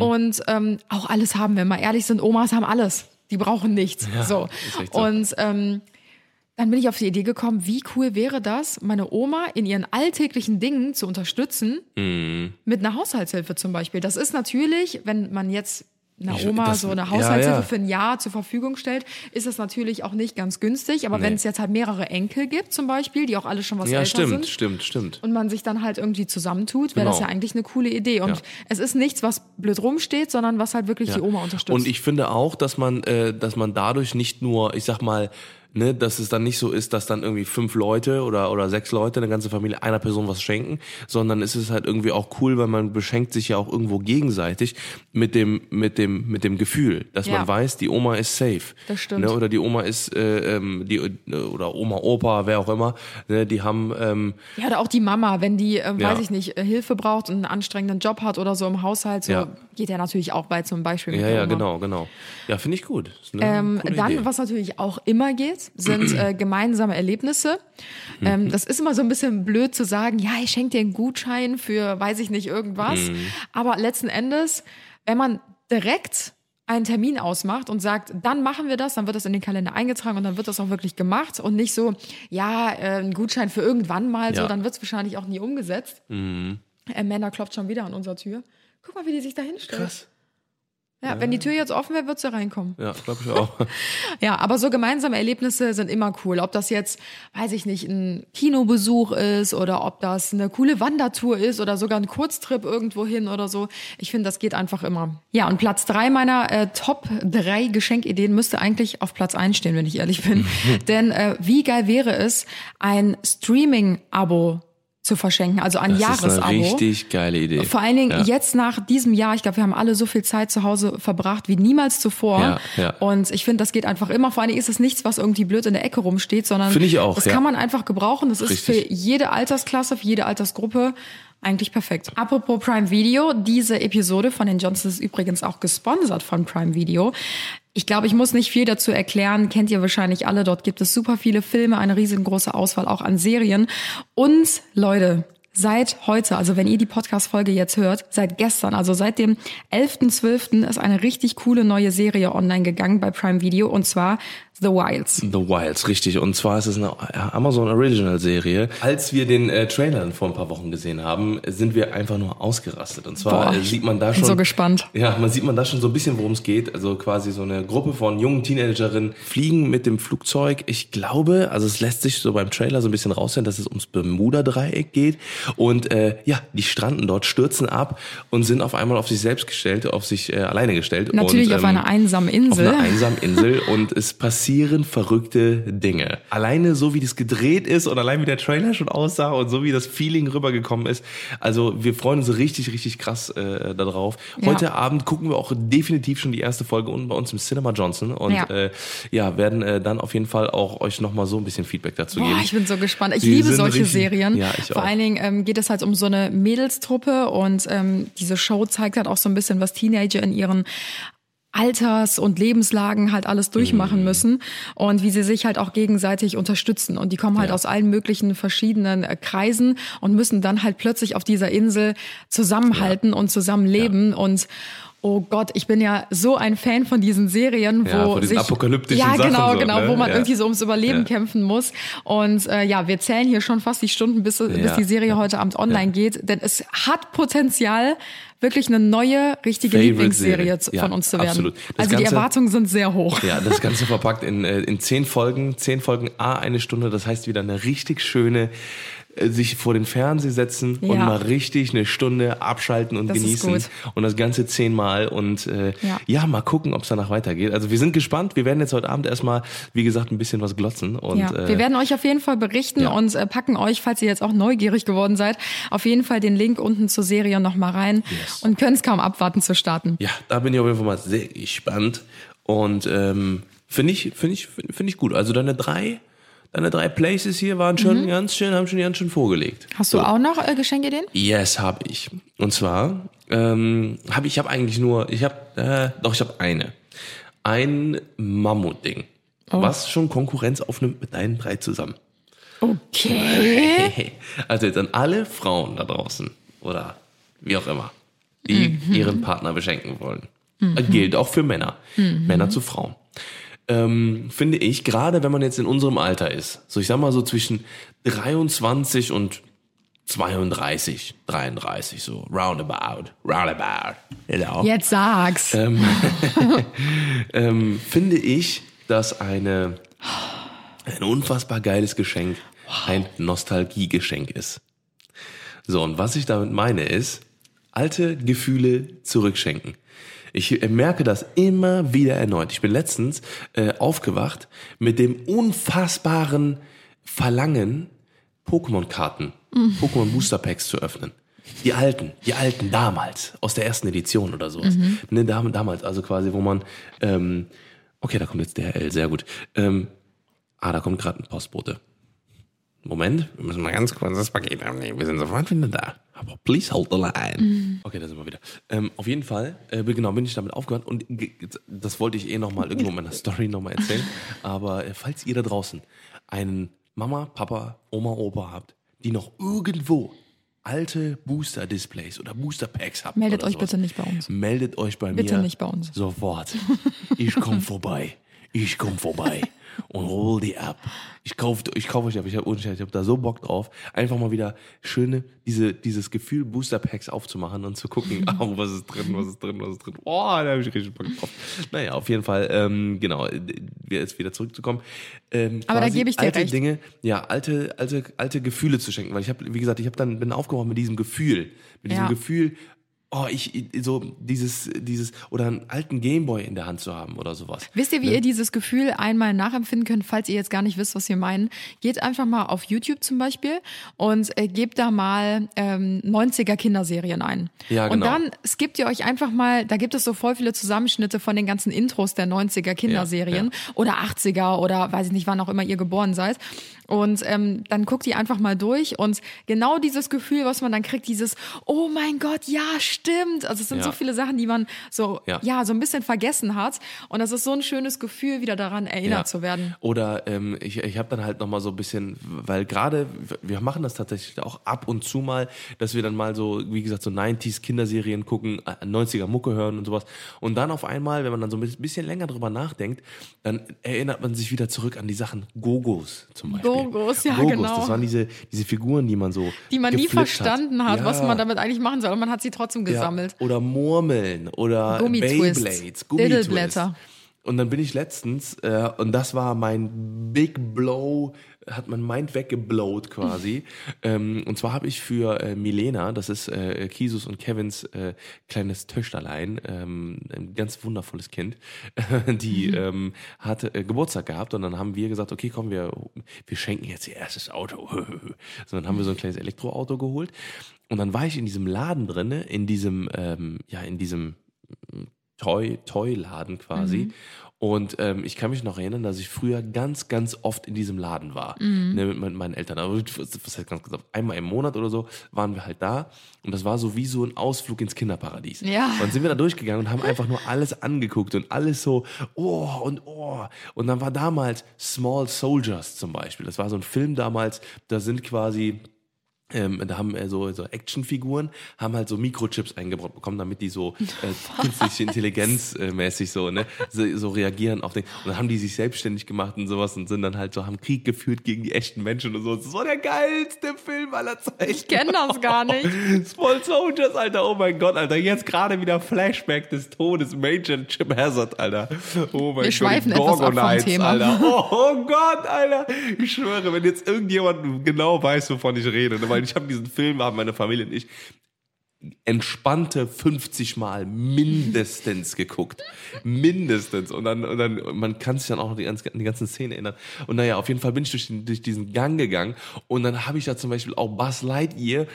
Und ähm, auch alles haben, wenn wir ehrlich sind, Omas haben alles. Die brauchen nichts. Ja, so. Und ähm, dann bin ich auf die Idee gekommen, wie cool wäre das, meine Oma in ihren alltäglichen Dingen zu unterstützen, Mhm. mit einer Haushaltshilfe zum Beispiel. Das ist natürlich, wenn man jetzt einer Oma das- so eine ja, Haushaltshilfe ja. für ein Jahr zur Verfügung stellt, ist das natürlich auch nicht ganz günstig. Aber wenn es jetzt halt mehrere Enkel gibt zum Beispiel, die auch alle schon was Ja, älter stimmt, sind, stimmt, stimmt. und man sich dann halt irgendwie zusammentut, wäre das ja Genau. eigentlich eine coole Idee. Und Ja. es ist nichts, was blöd rumsteht, sondern was halt wirklich die Oma unterstützt. Und ich finde auch, dass man, äh, dass man dadurch nicht nur, ich sag mal, ne, dass es dann nicht so ist, dass dann irgendwie fünf Leute oder, oder sechs Leute, eine ganze Familie, einer Person was schenken, sondern es ist halt irgendwie auch cool, weil man beschenkt sich ja auch irgendwo gegenseitig mit dem, mit dem, mit dem Gefühl, dass Ja. man weiß, die Oma ist safe. Das stimmt. Ne, oder die Oma ist, äh, ähm, die, oder Oma, Opa, wer auch immer, ne, die haben, ähm, Ja, oder auch die Mama, wenn die, äh, Ja. weiß ich nicht, äh, Hilfe braucht und einen anstrengenden Job hat oder so im Haushalt, so Ja. geht ja natürlich auch bei zum Beispiel mit ja, ja, Oma. genau, genau. Ja, finde ich gut. Ähm, dann, Idee. was natürlich auch immer geht, sind äh, (clears throat) gemeinsame Erlebnisse. Mhm. Ähm, das ist immer so ein bisschen blöd zu sagen, ja, ich schenke dir einen Gutschein für, weiß ich nicht, irgendwas. Mhm. Aber letzten Endes, wenn man direkt einen Termin ausmacht und sagt, dann machen wir das, dann wird das in den Kalender eingetragen und dann wird das auch wirklich gemacht und nicht so, ja, äh, ein Gutschein für irgendwann mal, so, Ja. dann wird es wahrscheinlich auch nie umgesetzt. Äh, Männer klopft schon wieder an unserer Tür. Guck mal, wie die sich da hinstellt. Krass. Ja, wenn die Tür jetzt offen wäre, wird sie reinkommen. Ja, glaube ich auch. (laughs) Ja, aber so gemeinsame Erlebnisse sind immer cool. Ob das jetzt, weiß ich nicht, ein Kinobesuch ist oder ob das eine coole Wandertour ist oder sogar ein Kurztrip irgendwo hin oder so. Ich finde, das geht einfach immer. Ja, und Platz drei meiner äh, Top drei Geschenkideen müsste eigentlich auf Platz eins stehen, wenn ich ehrlich bin. (laughs) Denn äh, wie geil wäre es, ein Streaming-Abo zu verschenken, also ein Das ist Jahresabo. eine richtig geile Idee. Vor allen Dingen Ja. jetzt nach diesem Jahr, ich glaube, wir haben alle so viel Zeit zu Hause verbracht wie niemals zuvor. Ja, ja. Und ich finde, das geht einfach immer. Vor allen Dingen ist es nichts, was irgendwie blöd in der Ecke rumsteht, sondern Finde ich auch, das ja. kann man einfach gebrauchen. Das ist Richtig. für jede Altersklasse, für jede Altersgruppe eigentlich perfekt. Apropos Prime Video, diese Episode von den Johnsons ist übrigens auch gesponsert von Prime Video. Ich glaube, ich muss nicht viel dazu erklären, kennt ihr wahrscheinlich alle. Dort gibt es super viele Filme, eine riesengroße Auswahl auch an Serien. Und Leute, Seit heute, also wenn ihr die Podcast-Folge jetzt hört, seit gestern, also seit dem 11.12. ist eine richtig coole neue Serie online gegangen bei Prime Video und zwar The Wilds. The Wilds, richtig. Und zwar ist es eine Amazon Original Serie. Als wir den äh, Trailer vor ein paar Wochen gesehen haben, sind wir einfach nur ausgerastet. Und zwar Boah, äh, sieht man da bin schon. so gespannt. Ja, man sieht man da schon so ein bisschen, worum es geht. Also quasi so eine Gruppe von jungen Teenagerinnen fliegen mit dem Flugzeug. Ich glaube, also es lässt sich so beim Trailer so ein bisschen raushören, dass es ums Bermuda-Dreieck geht. Und äh, ja, die stranden dort, stürzen ab und sind auf einmal auf sich selbst gestellt, auf sich äh, alleine gestellt. Natürlich und, auf einer einsamen Insel. Auf einer einsamen Insel und es (laughs) passieren verrückte Dinge. Alleine so wie das gedreht ist und allein wie der Trailer schon aussah und so wie das Feeling rübergekommen ist. Also wir freuen uns richtig, richtig krass äh, darauf. Ja. Heute Abend gucken wir auch definitiv schon die erste Folge unten bei uns im Cinema Johnson und Ja. äh, ja, werden äh, dann auf jeden Fall auch euch nochmal so ein bisschen Feedback dazu Boah, geben. ich bin so gespannt. Ich Die liebe solche richtig- Serien. Ja, ich Vor auch. allen Dingen ähm, geht es halt um so eine Mädelstruppe und ähm, diese Show zeigt halt auch so ein bisschen, was Teenager in ihren Alters- und Lebenslagen halt alles Mhm. durchmachen müssen und wie sie sich halt auch gegenseitig unterstützen. Und die kommen halt Ja. aus allen möglichen verschiedenen äh, Kreisen und müssen dann halt plötzlich auf dieser Insel zusammenhalten und zusammenleben und Oh Gott, ich bin ja so ein Fan von diesen Serien, wo Ja, von diesen sich apokalyptischen ja Sachen genau so, genau, ne? wo man Ja. irgendwie so ums Überleben Ja. kämpfen muss. Und äh, ja, wir zählen hier schon fast die Stunden, bis, bis Ja. die Serie heute Abend online geht, denn es hat Potenzial, wirklich eine neue, richtige Favorite Lieblingsserie Serie. von uns zu werden. absolut. Das also die Ganze- Erwartungen sind sehr hoch. Ja, das Ganze verpackt in, äh, in zehn Folgen, zehn Folgen, a eine Stunde. Das heißt wieder eine richtig schöne, sich vor den Fernseher setzen und Ja. mal richtig eine Stunde abschalten und Das genießen. Und das Ganze zehnmal und äh, Ja. ja. mal gucken, ob es danach weitergeht. Also wir sind gespannt. Wir werden jetzt heute Abend erstmal, wie gesagt, ein bisschen was glotzen. Und, Ja, äh, wir werden euch auf jeden Fall berichten und äh, packen euch, falls ihr jetzt auch neugierig geworden seid, auf jeden Fall den Link unten zur Serie nochmal rein Yes. und können es kaum abwarten zu starten. Ja, da bin ich auf jeden Fall mal sehr gespannt. Und ähm, finde ich, finde ich, finde ich gut. Also deine drei, deine drei Places hier waren schon ganz schön, haben schon ganz schön vorgelegt. Mhm. Hast du auch noch äh, Geschenkideen? Yes, habe ich. Und zwar ähm, habe ich habe eigentlich nur, ich habe, äh, doch ich habe eine, ein Mammutding, Oh. was schon Konkurrenz aufnimmt mit deinen drei zusammen. Okay. (laughs) Also jetzt an alle Frauen da draußen oder wie auch immer, die Mhm. ihren Partner beschenken wollen. Gilt auch für Männer. Mhm. Männer zu Frauen. Ähm, finde ich, gerade wenn man jetzt in unserem Alter ist, so ich sag mal so zwischen 23 und 32, 33, so roundabout, roundabout, genau. Jetzt sag's. Ähm, (laughs) ähm, finde ich, dass eine, ein unfassbar geiles Geschenk ein Nostalgiegeschenk ist. So, und was ich damit meine ist, alte Gefühle zurückschenken. Ich merke das immer wieder erneut. Ich bin letztens äh, aufgewacht mit dem unfassbaren Verlangen, Pokémon-Karten, Pokémon Booster Packs zu öffnen. Die alten, die alten damals, aus der ersten Edition oder sowas. Ne, dam- damals, also quasi, wo man, ähm, okay, da kommt jetzt der L, sehr gut. Ähm, ah, da kommt gerade ein Postbote. Moment, wir müssen mal ganz kurz das Paket abnehmen. Wir sind sofort wieder da. Aber please hold the line. Okay, da sind wir wieder. Ähm, auf jeden Fall, äh, genau, bin ich damit aufgehört und das wollte ich eh nochmal irgendwo in meiner Story nochmal erzählen. (laughs) Aber äh, falls ihr da draußen einen Mama, Papa, Oma, Opa habt, die noch irgendwo alte Booster-Displays oder Booster-Packs habt. Meldet euch sowas, bitte nicht bei uns. Meldet euch bei Bitte mir. nicht bei uns. Sofort. Ich komm vorbei. Ich komm vorbei und hol die ab. Ich kauf, ich kauf euch ab. Ich habe ich hab da so Bock drauf, einfach mal wieder schöne, diese, dieses Gefühl, Booster Packs aufzumachen und zu gucken, (laughs) oh, was ist drin, was ist drin, was ist drin. Oh, da habe ich richtig Bock drauf. Naja, auf jeden Fall, ähm, genau, wir jetzt wieder zurückzukommen. Ähm, Aber da gebe ich dir alte recht. Dinge, ja, alte, alte, alte Gefühle zu schenken, weil ich habe, wie gesagt, ich habe dann bin aufgewacht mit diesem Gefühl, mit diesem Ja. Gefühl, oh, ich, so dieses, dieses, oder einen alten Gameboy in der Hand zu haben oder sowas. Wisst ihr, wie ihr dieses Gefühl einmal nachempfinden könnt, falls ihr jetzt gar nicht wisst, was wir meinen? Geht einfach mal auf YouTube zum Beispiel und äh, gebt da mal ähm, 90er Kinderserien ein. Ja, Und genau. dann skippt ihr euch einfach mal, da gibt es so voll viele Zusammenschnitte von den ganzen Intros der 90er Kinderserien oder 80er oder weiß ich nicht, wann auch immer ihr geboren seid. Und ähm, dann guckt ihr einfach mal durch und genau dieses Gefühl, was man dann kriegt, dieses, oh mein Gott, ja, stimmt. Also es sind Ja. so viele Sachen, die man so, Ja. ja, so ein bisschen vergessen hat. Und das ist so ein schönes Gefühl, wieder daran erinnert Ja. zu werden. Oder ähm, ich, ich habe dann halt nochmal so ein bisschen, weil gerade, wir machen das tatsächlich auch ab und zu mal, dass wir dann mal so, wie gesagt, so 90s Kinderserien gucken, äh, 90er Mucke hören und sowas. Und dann auf einmal, wenn man dann so ein bisschen länger drüber nachdenkt, dann erinnert man sich wieder zurück an die Sachen Gogos zum Beispiel. Gogos, ja, Gogos, genau. das waren diese, diese Figuren, die man so Die man nie verstanden hat, was Ja. man damit eigentlich machen soll. Und man hat sie trotzdem gesammelt. Ja, oder Murmeln oder Beyblades, Gummitwist. Diddleblätter. Und dann bin ich letztens, äh, und das war mein Big Blow, hat mein Mind weggeblowt quasi. (laughs) ähm, und zwar habe ich für äh, Milena, das ist äh, Kisus und Kevins äh, kleines Töchterlein, ähm, ein ganz wundervolles Kind, (laughs) die (laughs) ähm, hat äh, Geburtstag gehabt und dann haben wir gesagt, okay, komm, wir, wir schenken jetzt ihr erstes Auto. so, dann haben wir so ein kleines Elektroauto geholt. Und dann war ich in diesem Laden drinne, in diesem, ähm, ja, in diesem Toy, Toy-Laden quasi. Und ähm, ich kann mich noch erinnern, dass ich früher ganz, ganz oft in diesem Laden war. Ne, mit, meinen Eltern. Aber was heißt ganz, oft? Einmal im Monat oder so waren wir halt da. Und das war so wie so ein Ausflug ins Kinderparadies. Ja. Und dann sind wir da durchgegangen und haben einfach nur alles angeguckt und alles so, oh und oh. Und dann war damals Small Soldiers zum Beispiel. Das war so ein Film damals, da sind quasi ähm, da haben äh, so, so Actionfiguren, haben halt so Mikrochips eingebaut bekommen, damit die so äh, künstliche (laughs) Intelligenz äh, mäßig so, ne, so, so reagieren auf den. Und dann haben die sich selbstständig gemacht und sowas und sind dann halt so, haben Krieg geführt gegen die echten Menschen und so. Das war der geilste Film aller Zeiten. Ich kenne das (laughs) gar nicht. Small Soldiers, Alter, oh mein Gott, Alter, jetzt gerade wieder Flashback des Todes, Major Chip Hazard, Alter. Oh mein Wir Gott, schweifen etwas ab vom Thema. Alter. Oh, oh Gott, Alter. Ich schwöre, wenn jetzt irgendjemand genau weiß, wovon ich rede, ne, weil ich habe diesen Film, haben meine Familie und ich entspannte 50 Mal mindestens geguckt. Mindestens. Und dann, und dann man kann sich dann auch noch die, ganze, an die ganzen Szenen erinnern. Und naja, auf jeden Fall bin ich durch, den, durch diesen Gang gegangen und dann habe ich da zum Beispiel auch Buzz Lightyear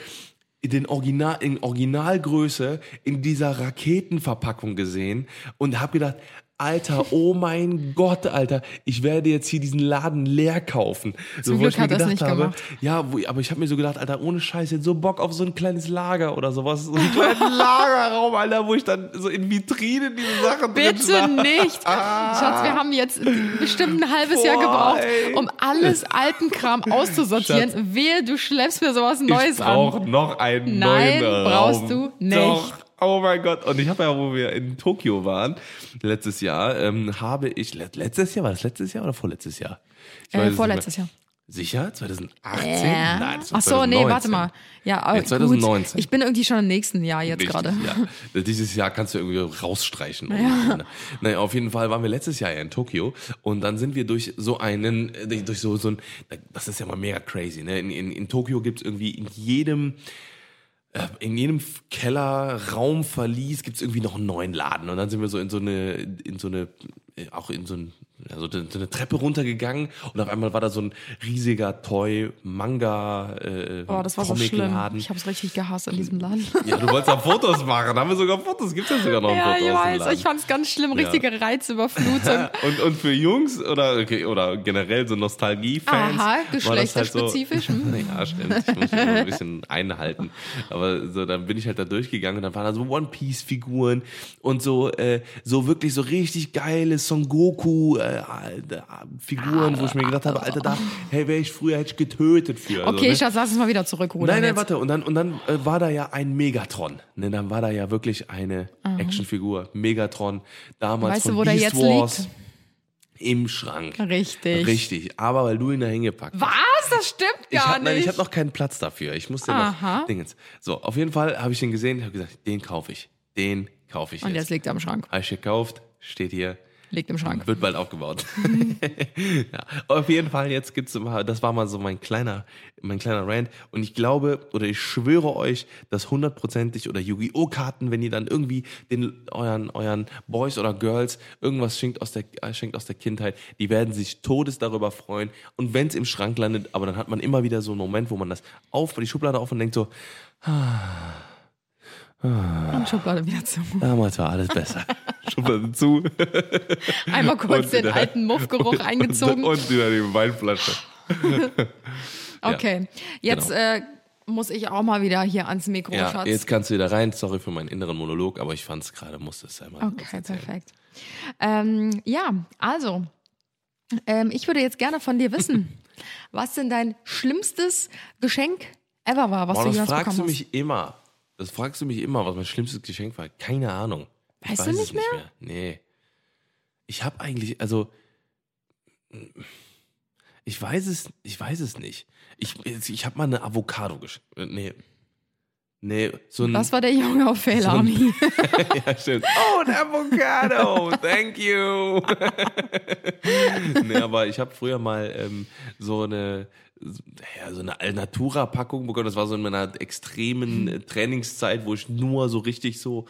den Original, in Originalgröße in dieser Raketenverpackung gesehen und habe gedacht, Alter, oh mein Gott, Alter, ich werde jetzt hier diesen Laden leer kaufen. Zum wo Glück ich mir hat gedacht nicht habe, gemacht. ja, wo, aber ich habe mir so gedacht, Alter, ohne Scheiß, jetzt so Bock auf so ein kleines Lager oder sowas. So einen (laughs) kleinen Lagerraum, Alter, wo ich dann so in Vitrinen diese Sachen drin Bitte habe. nicht. Schatz, wir haben jetzt bestimmt ein halbes Jahr Boah, gebraucht, ey. um alles alten Kram (laughs) auszusortieren. Schatz. Wehe, du schleppst mir sowas Neues ich brauche an. noch einen Nein, neuen brauchst Raum. du nicht. Doch. Oh mein Gott. Und ich habe ja, wo wir in Tokio waren, letztes Jahr, ähm, habe ich, let- letztes Jahr, war das letztes Jahr oder vorletztes Jahr? Ich Äh, vorletztes. Jahr. Sicher? 2018? Ja. Nein, das war Ach so, nee, 2019. warte mal. Ja, Ja, 2019. Gut. Ich bin irgendwie schon im nächsten Jahr jetzt Richtig, gerade. Ja. (laughs) Dieses Jahr kannst du irgendwie rausstreichen. Ja. Naja, auf jeden Fall waren wir letztes Jahr ja in Tokio und dann sind wir durch so einen, äh, durch so, so ein, das ist ja mal mega crazy, ne? In, in, in Tokio gibt's irgendwie in jedem, in jedem Keller, Raum, Verlies gibt es irgendwie noch einen neuen Laden. Und dann sind wir so in so eine, in so eine, äh, auch in so ein also so eine Treppe runtergegangen und auf einmal war da so ein riesiger Toy Manga äh, Oh, das war so schlimm. Ich habe es richtig gehasst in diesem Laden. (laughs) Ja, du wolltest da Fotos machen. Da haben wir sogar Fotos. Gibt ja sogar noch ein Ja, Foto ich aus dem weiß. Ich fand es ganz schlimm. Richtige Reizüberflutung. (laughs) und, und für Jungs oder, okay, oder generell so Nostalgie-Fans. Aha, halt geschlechterspezifisch. So, (laughs) ja, stimmt. Ich muss mich ein bisschen einhalten. Aber so, dann bin ich halt da durchgegangen und dann waren da so One-Piece-Figuren und so, äh, so wirklich so richtig geile Son Goku, äh, Figuren, wo ich mir gedacht habe, Alter, da, hey, wäre ich früher, hätte ich getötet für. Okay, also, Schatz, lass uns mal wieder zurückrudern. Nein, nein, jetzt. warte. Und dann, und dann äh, war da ja ein Megatron. Ne, dann war da ja wirklich eine Actionfigur. Megatron. Damals Weißt von du, wo der Beast jetzt Wars. liegt? Im Schrank. Richtig. Richtig. Aber weil du ihn da hingepackt hast. Was? Das stimmt Ich gar hab, nein, ich nicht. habe noch keinen Platz dafür. Ich musste Aha. noch Dingens. So, auf jeden Fall habe ich den gesehen. Ich habe gesagt, den kaufe ich. Den kaufe ich Und jetzt. jetzt liegt er im Schrank. Habe ich gekauft. Steht hier. Liegt im Schrank. Wird bald aufgebaut. (laughs) ja, auf jeden Fall, jetzt gibt's immer, das war mal so mein kleiner, mein kleiner Rant. Und ich glaube, oder ich schwöre euch, dass hundertprozentig oder Yu-Gi-Oh! Karten, wenn ihr dann irgendwie den, euren, euren Boys oder Girls irgendwas schenkt aus der, äh, schenkt aus der Kindheit, die werden sich todes darüber freuen. Und wenn's im Schrank landet, aber dann hat man immer wieder so einen Moment, wo man das auf, die Schublade auf und denkt so, Und Schublade wieder zu. damals war alles besser. (laughs) Schublade zu. (laughs) Einmal kurz den wieder- alten Muffgeruch (laughs) eingezogen. Und, und wieder die Weinflasche. Okay, jetzt äh, muss ich auch mal wieder hier ans Mikro, Ja, Schatz. jetzt kannst du wieder rein. Sorry für meinen inneren Monolog, aber ich fand es gerade, musste es einmal. Okay, perfekt. Ähm, ja, also, ähm, ich würde jetzt gerne von dir wissen, was denn dein schlimmstes Geschenk ever war, was Boah, du das jemals fragst bekommen du hast. mich immer. Das fragst du mich immer, was mein schlimmstes Geschenk war. Keine Ahnung. Ich Weißt weiß du es nicht nicht mehr. Nee. Ich habe eigentlich, also ich weiß es, ich weiß es nicht. Ich, ich habe mal eine Avocado geschenkt. Nee. Nee, so ein. Das war der Junge auf Fail So Army. (laughs) ja, stimmt. Oh, ein Avocado. Thank you. (laughs) nee, aber ich habe früher mal ähm, so eine ja, so eine Alnatura-Packung bekommen. Das war so in meiner extremen äh, Trainingszeit, wo ich nur so richtig so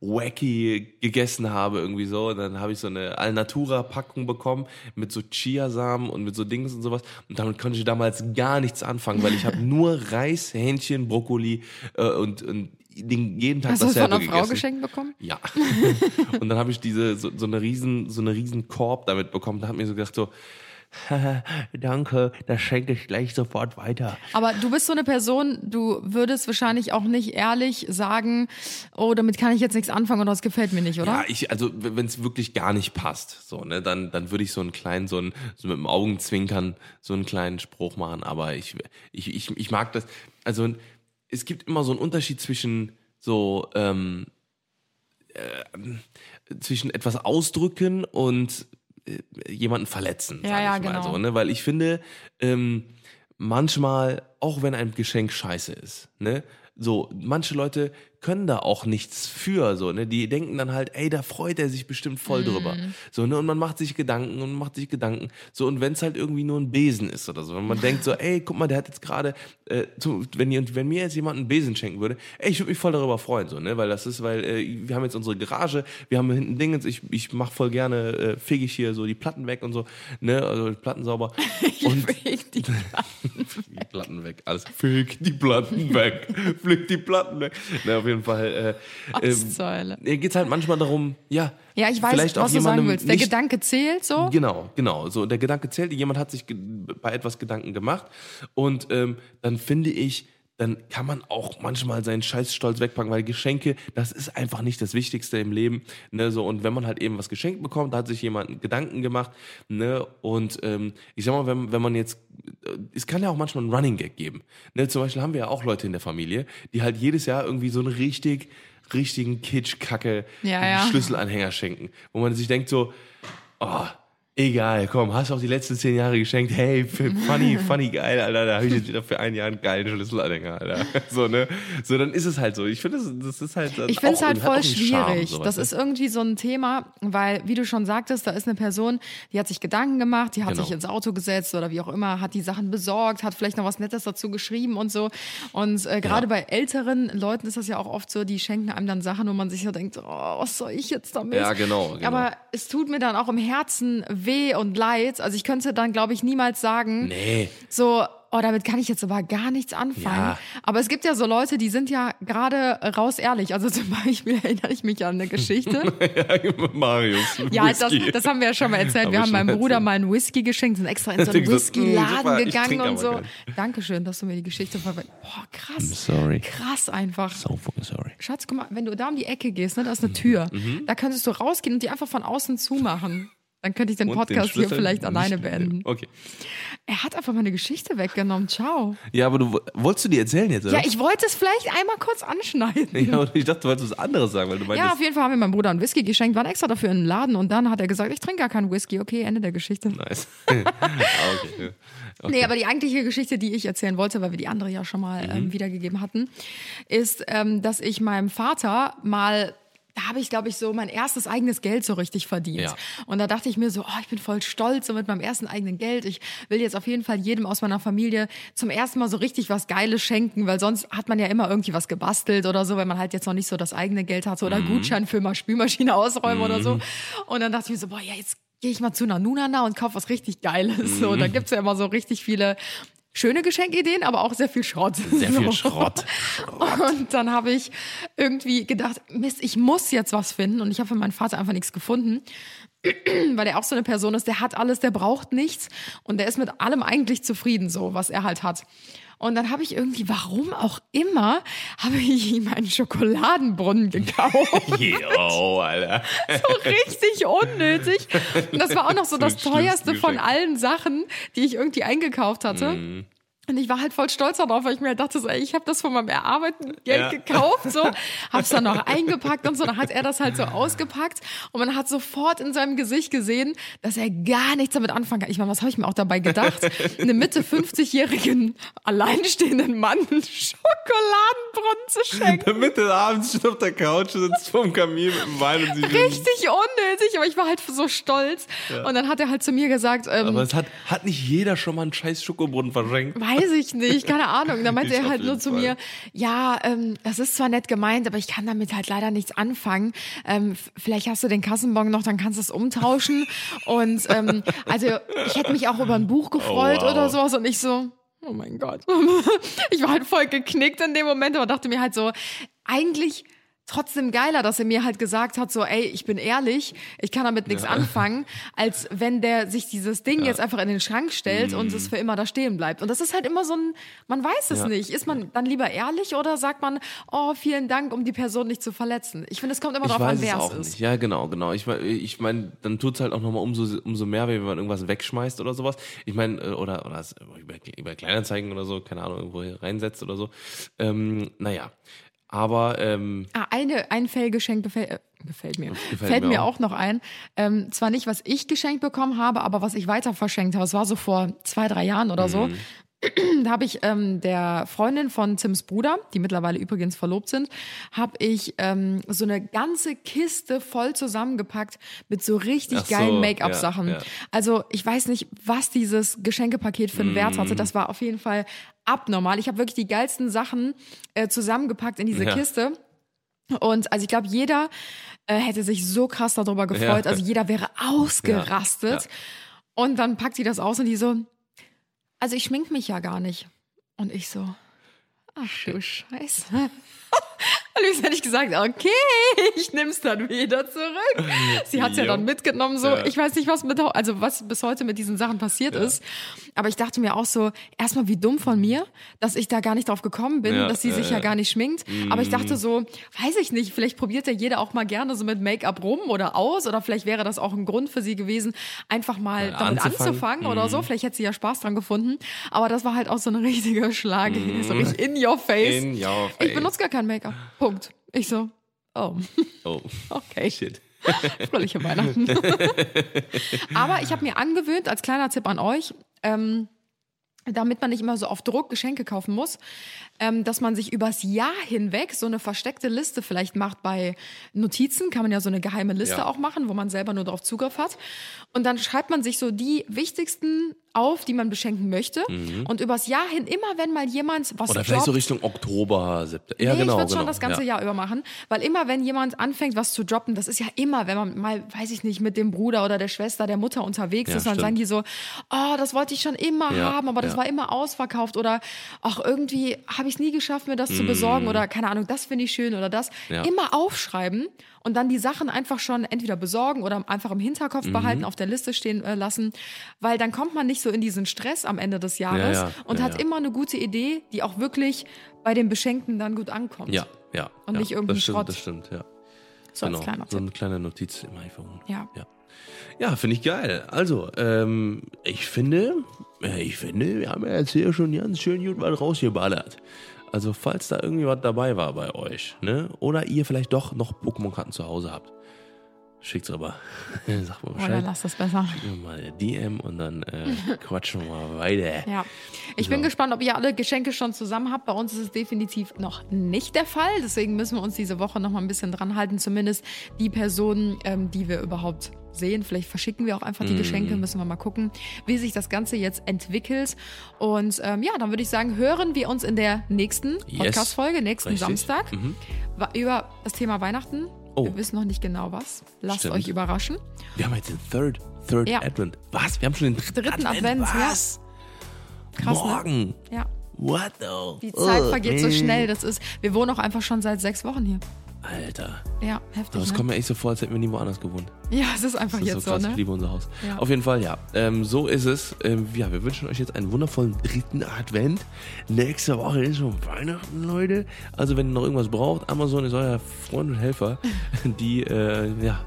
wacky gegessen habe irgendwie so. Und dann habe ich so eine Alnatura-Packung bekommen mit so Chiasamen und mit so Dings und sowas. Und damit konnte ich damals gar nichts anfangen, weil ich habe (laughs) nur Reis, Hähnchen, Brokkoli äh, und, und den, jeden Tag Hast du das von dasselbe einer Frau geschenkt bekommen? Ja. (laughs) und dann habe ich diese so, so eine riesen so eine riesen Korb damit bekommen. Da hat mir so gedacht so (laughs) Danke, das schenke ich gleich sofort weiter. Aber du bist so eine Person, du würdest wahrscheinlich auch nicht ehrlich sagen, oh, damit kann ich jetzt nichts anfangen oder das gefällt mir nicht, oder? Ja, ich, also wenn es wirklich gar nicht passt, so, ne, dann, dann würde ich so einen kleinen, so, einen, so mit dem Augenzwinkern so einen kleinen Spruch machen. Aber ich, ich, ich, ich mag das. Also es gibt immer so einen Unterschied zwischen so ähm, äh, zwischen etwas ausdrücken und jemanden verletzen, Ja, sag ja, ich mal genau. so, ne? Weil ich finde, ähm, manchmal, auch wenn ein Geschenk scheiße ist, ne? So, manche Leute können da auch nichts für, so, ne? Die denken dann halt, ey, da freut er sich bestimmt voll drüber. So, ne? Und man macht sich Gedanken und macht sich Gedanken. So, und wenn es halt irgendwie nur ein Besen ist oder so, wenn man denkt so, (laughs) ey, guck mal, der hat jetzt gerade, äh, wenn, ihr- wenn mir jetzt jemand einen Besen schenken würde, ey, ich würde mich voll darüber freuen, so, ne? Weil das ist, weil äh, wir haben jetzt unsere Garage, wir haben hinten Dingens, ich, ich mach voll gerne, äh, fege ich hier so die Platten weg und so, ne? Also die Platten sauber. (laughs) Und Feg die- (laughs) die Platten weg. Alles flieg die Platten weg. Flieg die Platten weg. Na, auf jeden Fall. Äh, Was ähm, Hölle? mir geht's halt manchmal darum, ja. Ja, ich weiß, vielleicht auch was du sagen willst. Der nicht- Gedanke zählt so. Genau, genau. So, der Gedanke zählt. Jemand hat sich bei etwas Gedanken gemacht. Und ähm, dann finde ich, dann kann man auch manchmal seinen Scheißstolz wegpacken, weil Geschenke, das ist einfach nicht das Wichtigste im Leben. Ne, so, und wenn man halt eben was geschenkt bekommt, da hat sich jemand Gedanken gemacht. Ne, und ähm, ich sag mal, wenn, wenn man jetzt, äh, es kann ja auch manchmal einen Running Gag geben. Ne, zum Beispiel haben wir ja auch Leute in der Familie, die halt jedes Jahr irgendwie so einen richtig, richtigen Kitsch-Kacke Ja, ja. Schlüsselanhänger schenken, wo man sich denkt so, oh, Egal, komm, hast auch die letzten zehn Jahre geschenkt. Hey, funny, (laughs) funny, geil, Alter. Da habe ich jetzt wieder für ein Jahr einen geilen Schlüsselanhänger, Alter. (laughs) So, ne? So, dann ist es halt so. Ich finde, das, das ist halt. Ich finde es halt voll Charme, schwierig. sowas, das ne? ist irgendwie so ein Thema, weil, wie du schon sagtest, da ist eine Person, die hat sich Gedanken gemacht, die hat Genau. sich ins Auto gesetzt oder wie auch immer, hat die Sachen besorgt, hat vielleicht noch was Nettes dazu geschrieben und so. Und äh, gerade Ja. bei älteren Leuten ist das ja auch oft so, die schenken einem dann Sachen, wo man sich so denkt, oh, was soll ich jetzt damit? Ja, genau, genau. Aber es tut mir dann auch im Herzen weh und leid. Also ich könnte dann, glaube ich, niemals sagen, Nee. so, oh, damit kann ich jetzt aber gar nichts anfangen. Ja. Aber es gibt ja so Leute, die sind ja gerade raus ehrlich. Also zum (laughs) Beispiel erinnere ich mich an eine Geschichte. ja, (laughs) Marius. ja, das, das haben wir ja schon mal erzählt. Haben wir haben meinem Bruder mal einen Whisky geschenkt, sind extra in so einen "Mm, Whisky-Laden gegangen und so. gern. Dankeschön, dass du mir die Geschichte verwendet. Boah, krass. Sorry. Krass einfach. So fucking sorry. Schatz, guck mal, wenn du da um die Ecke gehst, ne, da ist eine Tür. Mhm. Da könntest du rausgehen und die einfach von außen zumachen. Dann könnte ich den Podcast hier Schlüssel vielleicht alleine beenden. Okay. Er hat einfach meine Geschichte weggenommen. Ciao. Ja, aber du wolltest du die erzählen jetzt, oder? Ja, ich wollte es vielleicht einmal kurz anschneiden. (laughs) Ja, und ich dachte, du wolltest was anderes sagen, weil du Ja, meintest, auf jeden Fall haben wir meinem Bruder einen Whisky geschenkt, waren extra dafür in den Laden und dann hat er gesagt, ich trinke gar keinen Whisky. Okay, Ende der Geschichte. nice. (laughs) ah, okay. ja. okay. Nee, aber die eigentliche Geschichte, die ich erzählen wollte, weil wir die andere ja schon mal Mhm. ähm, wiedergegeben hatten, ist, ähm, dass ich meinem Vater mal da habe ich, glaube ich, so mein erstes eigenes Geld so richtig verdient. Ja. Und da dachte ich mir so, oh, ich bin voll stolz so mit meinem ersten eigenen Geld. Ich will jetzt auf jeden Fall jedem aus meiner Familie zum ersten Mal so richtig was Geiles schenken, weil sonst hat man ja immer irgendwie was gebastelt oder so, wenn man halt jetzt noch nicht so das eigene Geld hatte oder Gutschein für mal Spülmaschine ausräumen oder so. Und dann dachte ich mir so, boah, ja, jetzt gehe ich mal zu einer Nunana und kaufe was richtig Geiles. So, da gibt's ja immer so richtig viele schöne Geschenkideen, aber auch sehr viel Schrott. Sehr viel So. Schrott. (laughs) Und dann habe ich irgendwie gedacht, Mist, ich muss jetzt was finden. Und ich habe für meinen Vater einfach nichts gefunden. (clears throat) Weil er auch so eine Person ist, der hat alles, der braucht nichts. Und der ist mit allem eigentlich zufrieden, so, was er halt hat. Und dann habe ich irgendwie, warum auch immer, habe ich ihm einen Schokoladenbrunnen gekauft. (laughs) Yo, Alter. so richtig unnötig. Und das war auch noch so das Das teuerste von allen Sachen, die ich irgendwie eingekauft hatte. Mhm. Und ich war halt voll stolz darauf, weil ich mir halt dachte, so, ey, ich habe das von meinem erarbeiteten Geld Ja. gekauft, so, (laughs) hab's dann noch eingepackt und so. Dann hat er das halt so ausgepackt und man hat sofort in seinem Gesicht gesehen, dass er gar nichts damit anfangen kann. Ich meine, was habe ich mir auch dabei gedacht? Eine Mitte 50-jährigen alleinstehenden Mann einen Schokoladenbrunnen zu schenken. Damit du abends schon auf der Couch sitzt vorm Kamin mit dem Wein und sie richtig unnötig, aber ich war halt so stolz. Und dann hat er halt zu mir gesagt, ähm, Aber es hat, hat nicht jeder schon mal einen scheiß Schokobrunnen verschenkt. Weiß ich nicht, keine Ahnung. Dann meinte Ich er halt nur zu Fall. mir, ja, ähm, das ist zwar nett gemeint, aber ich kann damit halt leider nichts anfangen. Ähm, vielleicht hast du den Kassenbon noch, dann kannst du es umtauschen. Und ähm, also ich hätte mich auch über ein Buch gefreut wow. oder sowas und ich so, oh mein Gott. (laughs) ich war halt voll geknickt in dem Moment, aber dachte mir halt so, eigentlich trotzdem geiler, dass er mir halt gesagt hat, so, ey, ich bin ehrlich, ich kann damit nichts anfangen, als wenn der sich dieses Ding jetzt einfach in den Schrank stellt und es für immer da stehen bleibt. Und das ist halt immer so ein, man weiß es Ja. nicht. Ist man dann lieber ehrlich oder sagt man, oh, vielen Dank, um die Person nicht zu verletzen? Ich finde, es kommt immer darauf an, es wer es ist. nicht. Ja, genau, genau. Ich meine, ich mein, dann tut's halt auch nochmal umso, umso mehr, wenn man irgendwas wegschmeißt oder sowas. Ich meine, äh, oder, oder es über, über Kleinanzeigen oder so, keine Ahnung, irgendwo hier reinsetzt oder so. Ähm, naja. Aber, ähm, Ah, eine, ein Fellgeschenk gefällt, äh, gefällt mir. Gefällt Fällt mir mir auch. auch noch ein. Ähm, zwar nicht, was ich geschenkt bekommen habe, aber was ich weiter verschenkt habe. Es war so vor zwei, drei Jahren oder so. Da habe ich ähm, der Freundin von Tims Bruder, die mittlerweile übrigens verlobt sind, habe ich ähm, so eine ganze Kiste voll zusammengepackt mit so richtig Ach so, geilen Make-up-Sachen. ja, ja. Also ich weiß nicht, was dieses Geschenkepaket für einen Wert Mhm. hatte. Das war auf jeden Fall abnormal. Ich habe wirklich die geilsten Sachen äh, zusammengepackt in diese Ja. Kiste. Und also ich glaube, jeder äh, hätte sich so krass darüber gefreut. Also jeder wäre ausgerastet. Und dann packt sie das aus und die so, also ich schmink mich ja gar nicht. Und ich so, ach du Scheiße. (laughs) Und ich hätte ich gesagt, okay, (laughs) ich nehm's dann wieder zurück. Sie hat's ja Jo. dann mitgenommen, so. Ja. Ich weiß nicht, was mit, also was bis heute mit diesen Sachen passiert ist. Aber ich dachte mir auch so, erstmal wie dumm von mir, dass ich da gar nicht drauf gekommen bin, Ja, dass sie ja, sich ja ja. gar nicht schminkt. Aber ich dachte so, weiß ich nicht, vielleicht probiert ja jeder auch mal gerne so mit Make-up rum oder aus. Oder vielleicht wäre das auch ein Grund für sie gewesen, einfach mal Ja, damit anzufangen. anzufangen oder so. Vielleicht hätte sie ja Spaß dran gefunden. Aber das war halt auch so ein richtiger Schlag. (laughs) So richtig in your face. in your Ich face. benutze gar kein Make-up. Punkt. Ich so, oh, Oh, (laughs) okay. shit. (laughs) Fröhliche Weihnachten. (laughs) Aber ich habe mir angewöhnt, als kleiner Tipp an euch, ähm, damit man nicht immer so auf Druck Geschenke kaufen muss, ähm, dass man sich übers Jahr hinweg so eine versteckte Liste vielleicht macht bei Notizen, kann man ja so eine geheime Liste Ja. auch machen, wo man selber nur darauf Zugriff hat. Und dann schreibt man sich so die wichtigsten auf, die man beschenken möchte. Und übers Jahr hin, immer wenn mal jemand was Mhm. Oder vielleicht so droppt, Richtung Oktober, September. Ja, nee, genau. ich würde genau. schon das ganze ja. Jahr über machen, weil immer wenn jemand anfängt, was zu droppen, das ist ja immer, wenn man mal, weiß ich nicht, mit dem Bruder oder der Schwester, der Mutter unterwegs Ja, ist, dann stimmt. sagen die so, oh, das wollte ich schon immer Ja, haben, aber das war immer ausverkauft oder ach, irgendwie habe ich es nie geschafft, mir das zu besorgen oder keine Ahnung, das finde ich schön oder das. Mm. Immer aufschreiben und dann die Sachen einfach schon entweder besorgen oder einfach im Mhm. Hinterkopf behalten, auf der Liste stehen äh, lassen, weil dann kommt man nicht so in diesen Stress am Ende des Jahres Ja, ja, und ja, hat immer eine gute Idee, die auch wirklich bei den Beschenkten dann gut ankommt. Ja, ja. Und ja. nicht stimmt, Schrott. Das stimmt, ja. So genau. so eine kleine Notiz im iPhone. Ja. Ja, ja finde ich geil. Also, ähm, ich finde, äh, ich finde, wir haben ja jetzt hier schon ganz schön gut was rausgeballert. Also, falls da irgendwie was dabei war bei euch, ne? Oder ihr vielleicht doch noch Pokémon-Karten zu Hause habt, schickt's aber. (laughs) Sag mal Oder Bescheid. lass das besser. Schickt mir mal eine DM und dann äh, (laughs) quatschen wir mal weiter. Ja. Ich bin gespannt, ob ihr alle Geschenke schon zusammen habt. Bei uns ist es definitiv noch nicht der Fall. Deswegen müssen wir uns diese Woche noch mal ein bisschen dran halten. Zumindest die Personen, ähm, die wir überhaupt sehen. Vielleicht verschicken wir auch einfach die Geschenke. Müssen wir mal gucken, wie sich das Ganze jetzt entwickelt. Und ähm, ja, dann würde ich sagen, hören wir uns in der nächsten Yes. Podcast-Folge, nächsten Richtig. Samstag, wa- über das Thema Weihnachten. Oh. Wir wissen noch nicht genau was. Lasst Stimmt. euch überraschen. Wir haben jetzt den Third, Third Ja. Advent. Was? Wir haben schon den dritten, Dritten Advent, ja. Was? Krass, ne? Morgen. Ja. What though? Die Zeit Oh, vergeht so schnell. Das ist, wir wohnen auch einfach schon seit sechs Wochen hier. Alter. Ja, heftig. Das ne? kommt mir echt so vor, als hätten wir nie woanders gewohnt. Ja, es ist einfach Das ist jetzt so krass, so, ich ne? liebe unser Haus. Ja. Auf jeden Fall, ja. Ähm, so ist es. Ähm, ja, wir wünschen euch jetzt einen wundervollen dritten Advent. Nächste Woche ist schon Weihnachten, Leute. Also wenn ihr noch irgendwas braucht, Amazon ist euer Freund und Helfer. (laughs) Die, äh, ja,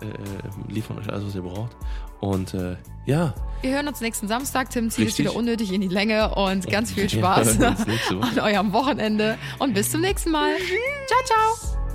äh, liefern euch alles, was ihr braucht. Und äh, ja, Wir hören uns nächsten Samstag. Tim zieht es wieder unnötig in die Länge und ganz (laughs) viel Ja, Spaß (laughs) Woche. an eurem Wochenende. Und bis zum nächsten Mal. Ciao, ciao.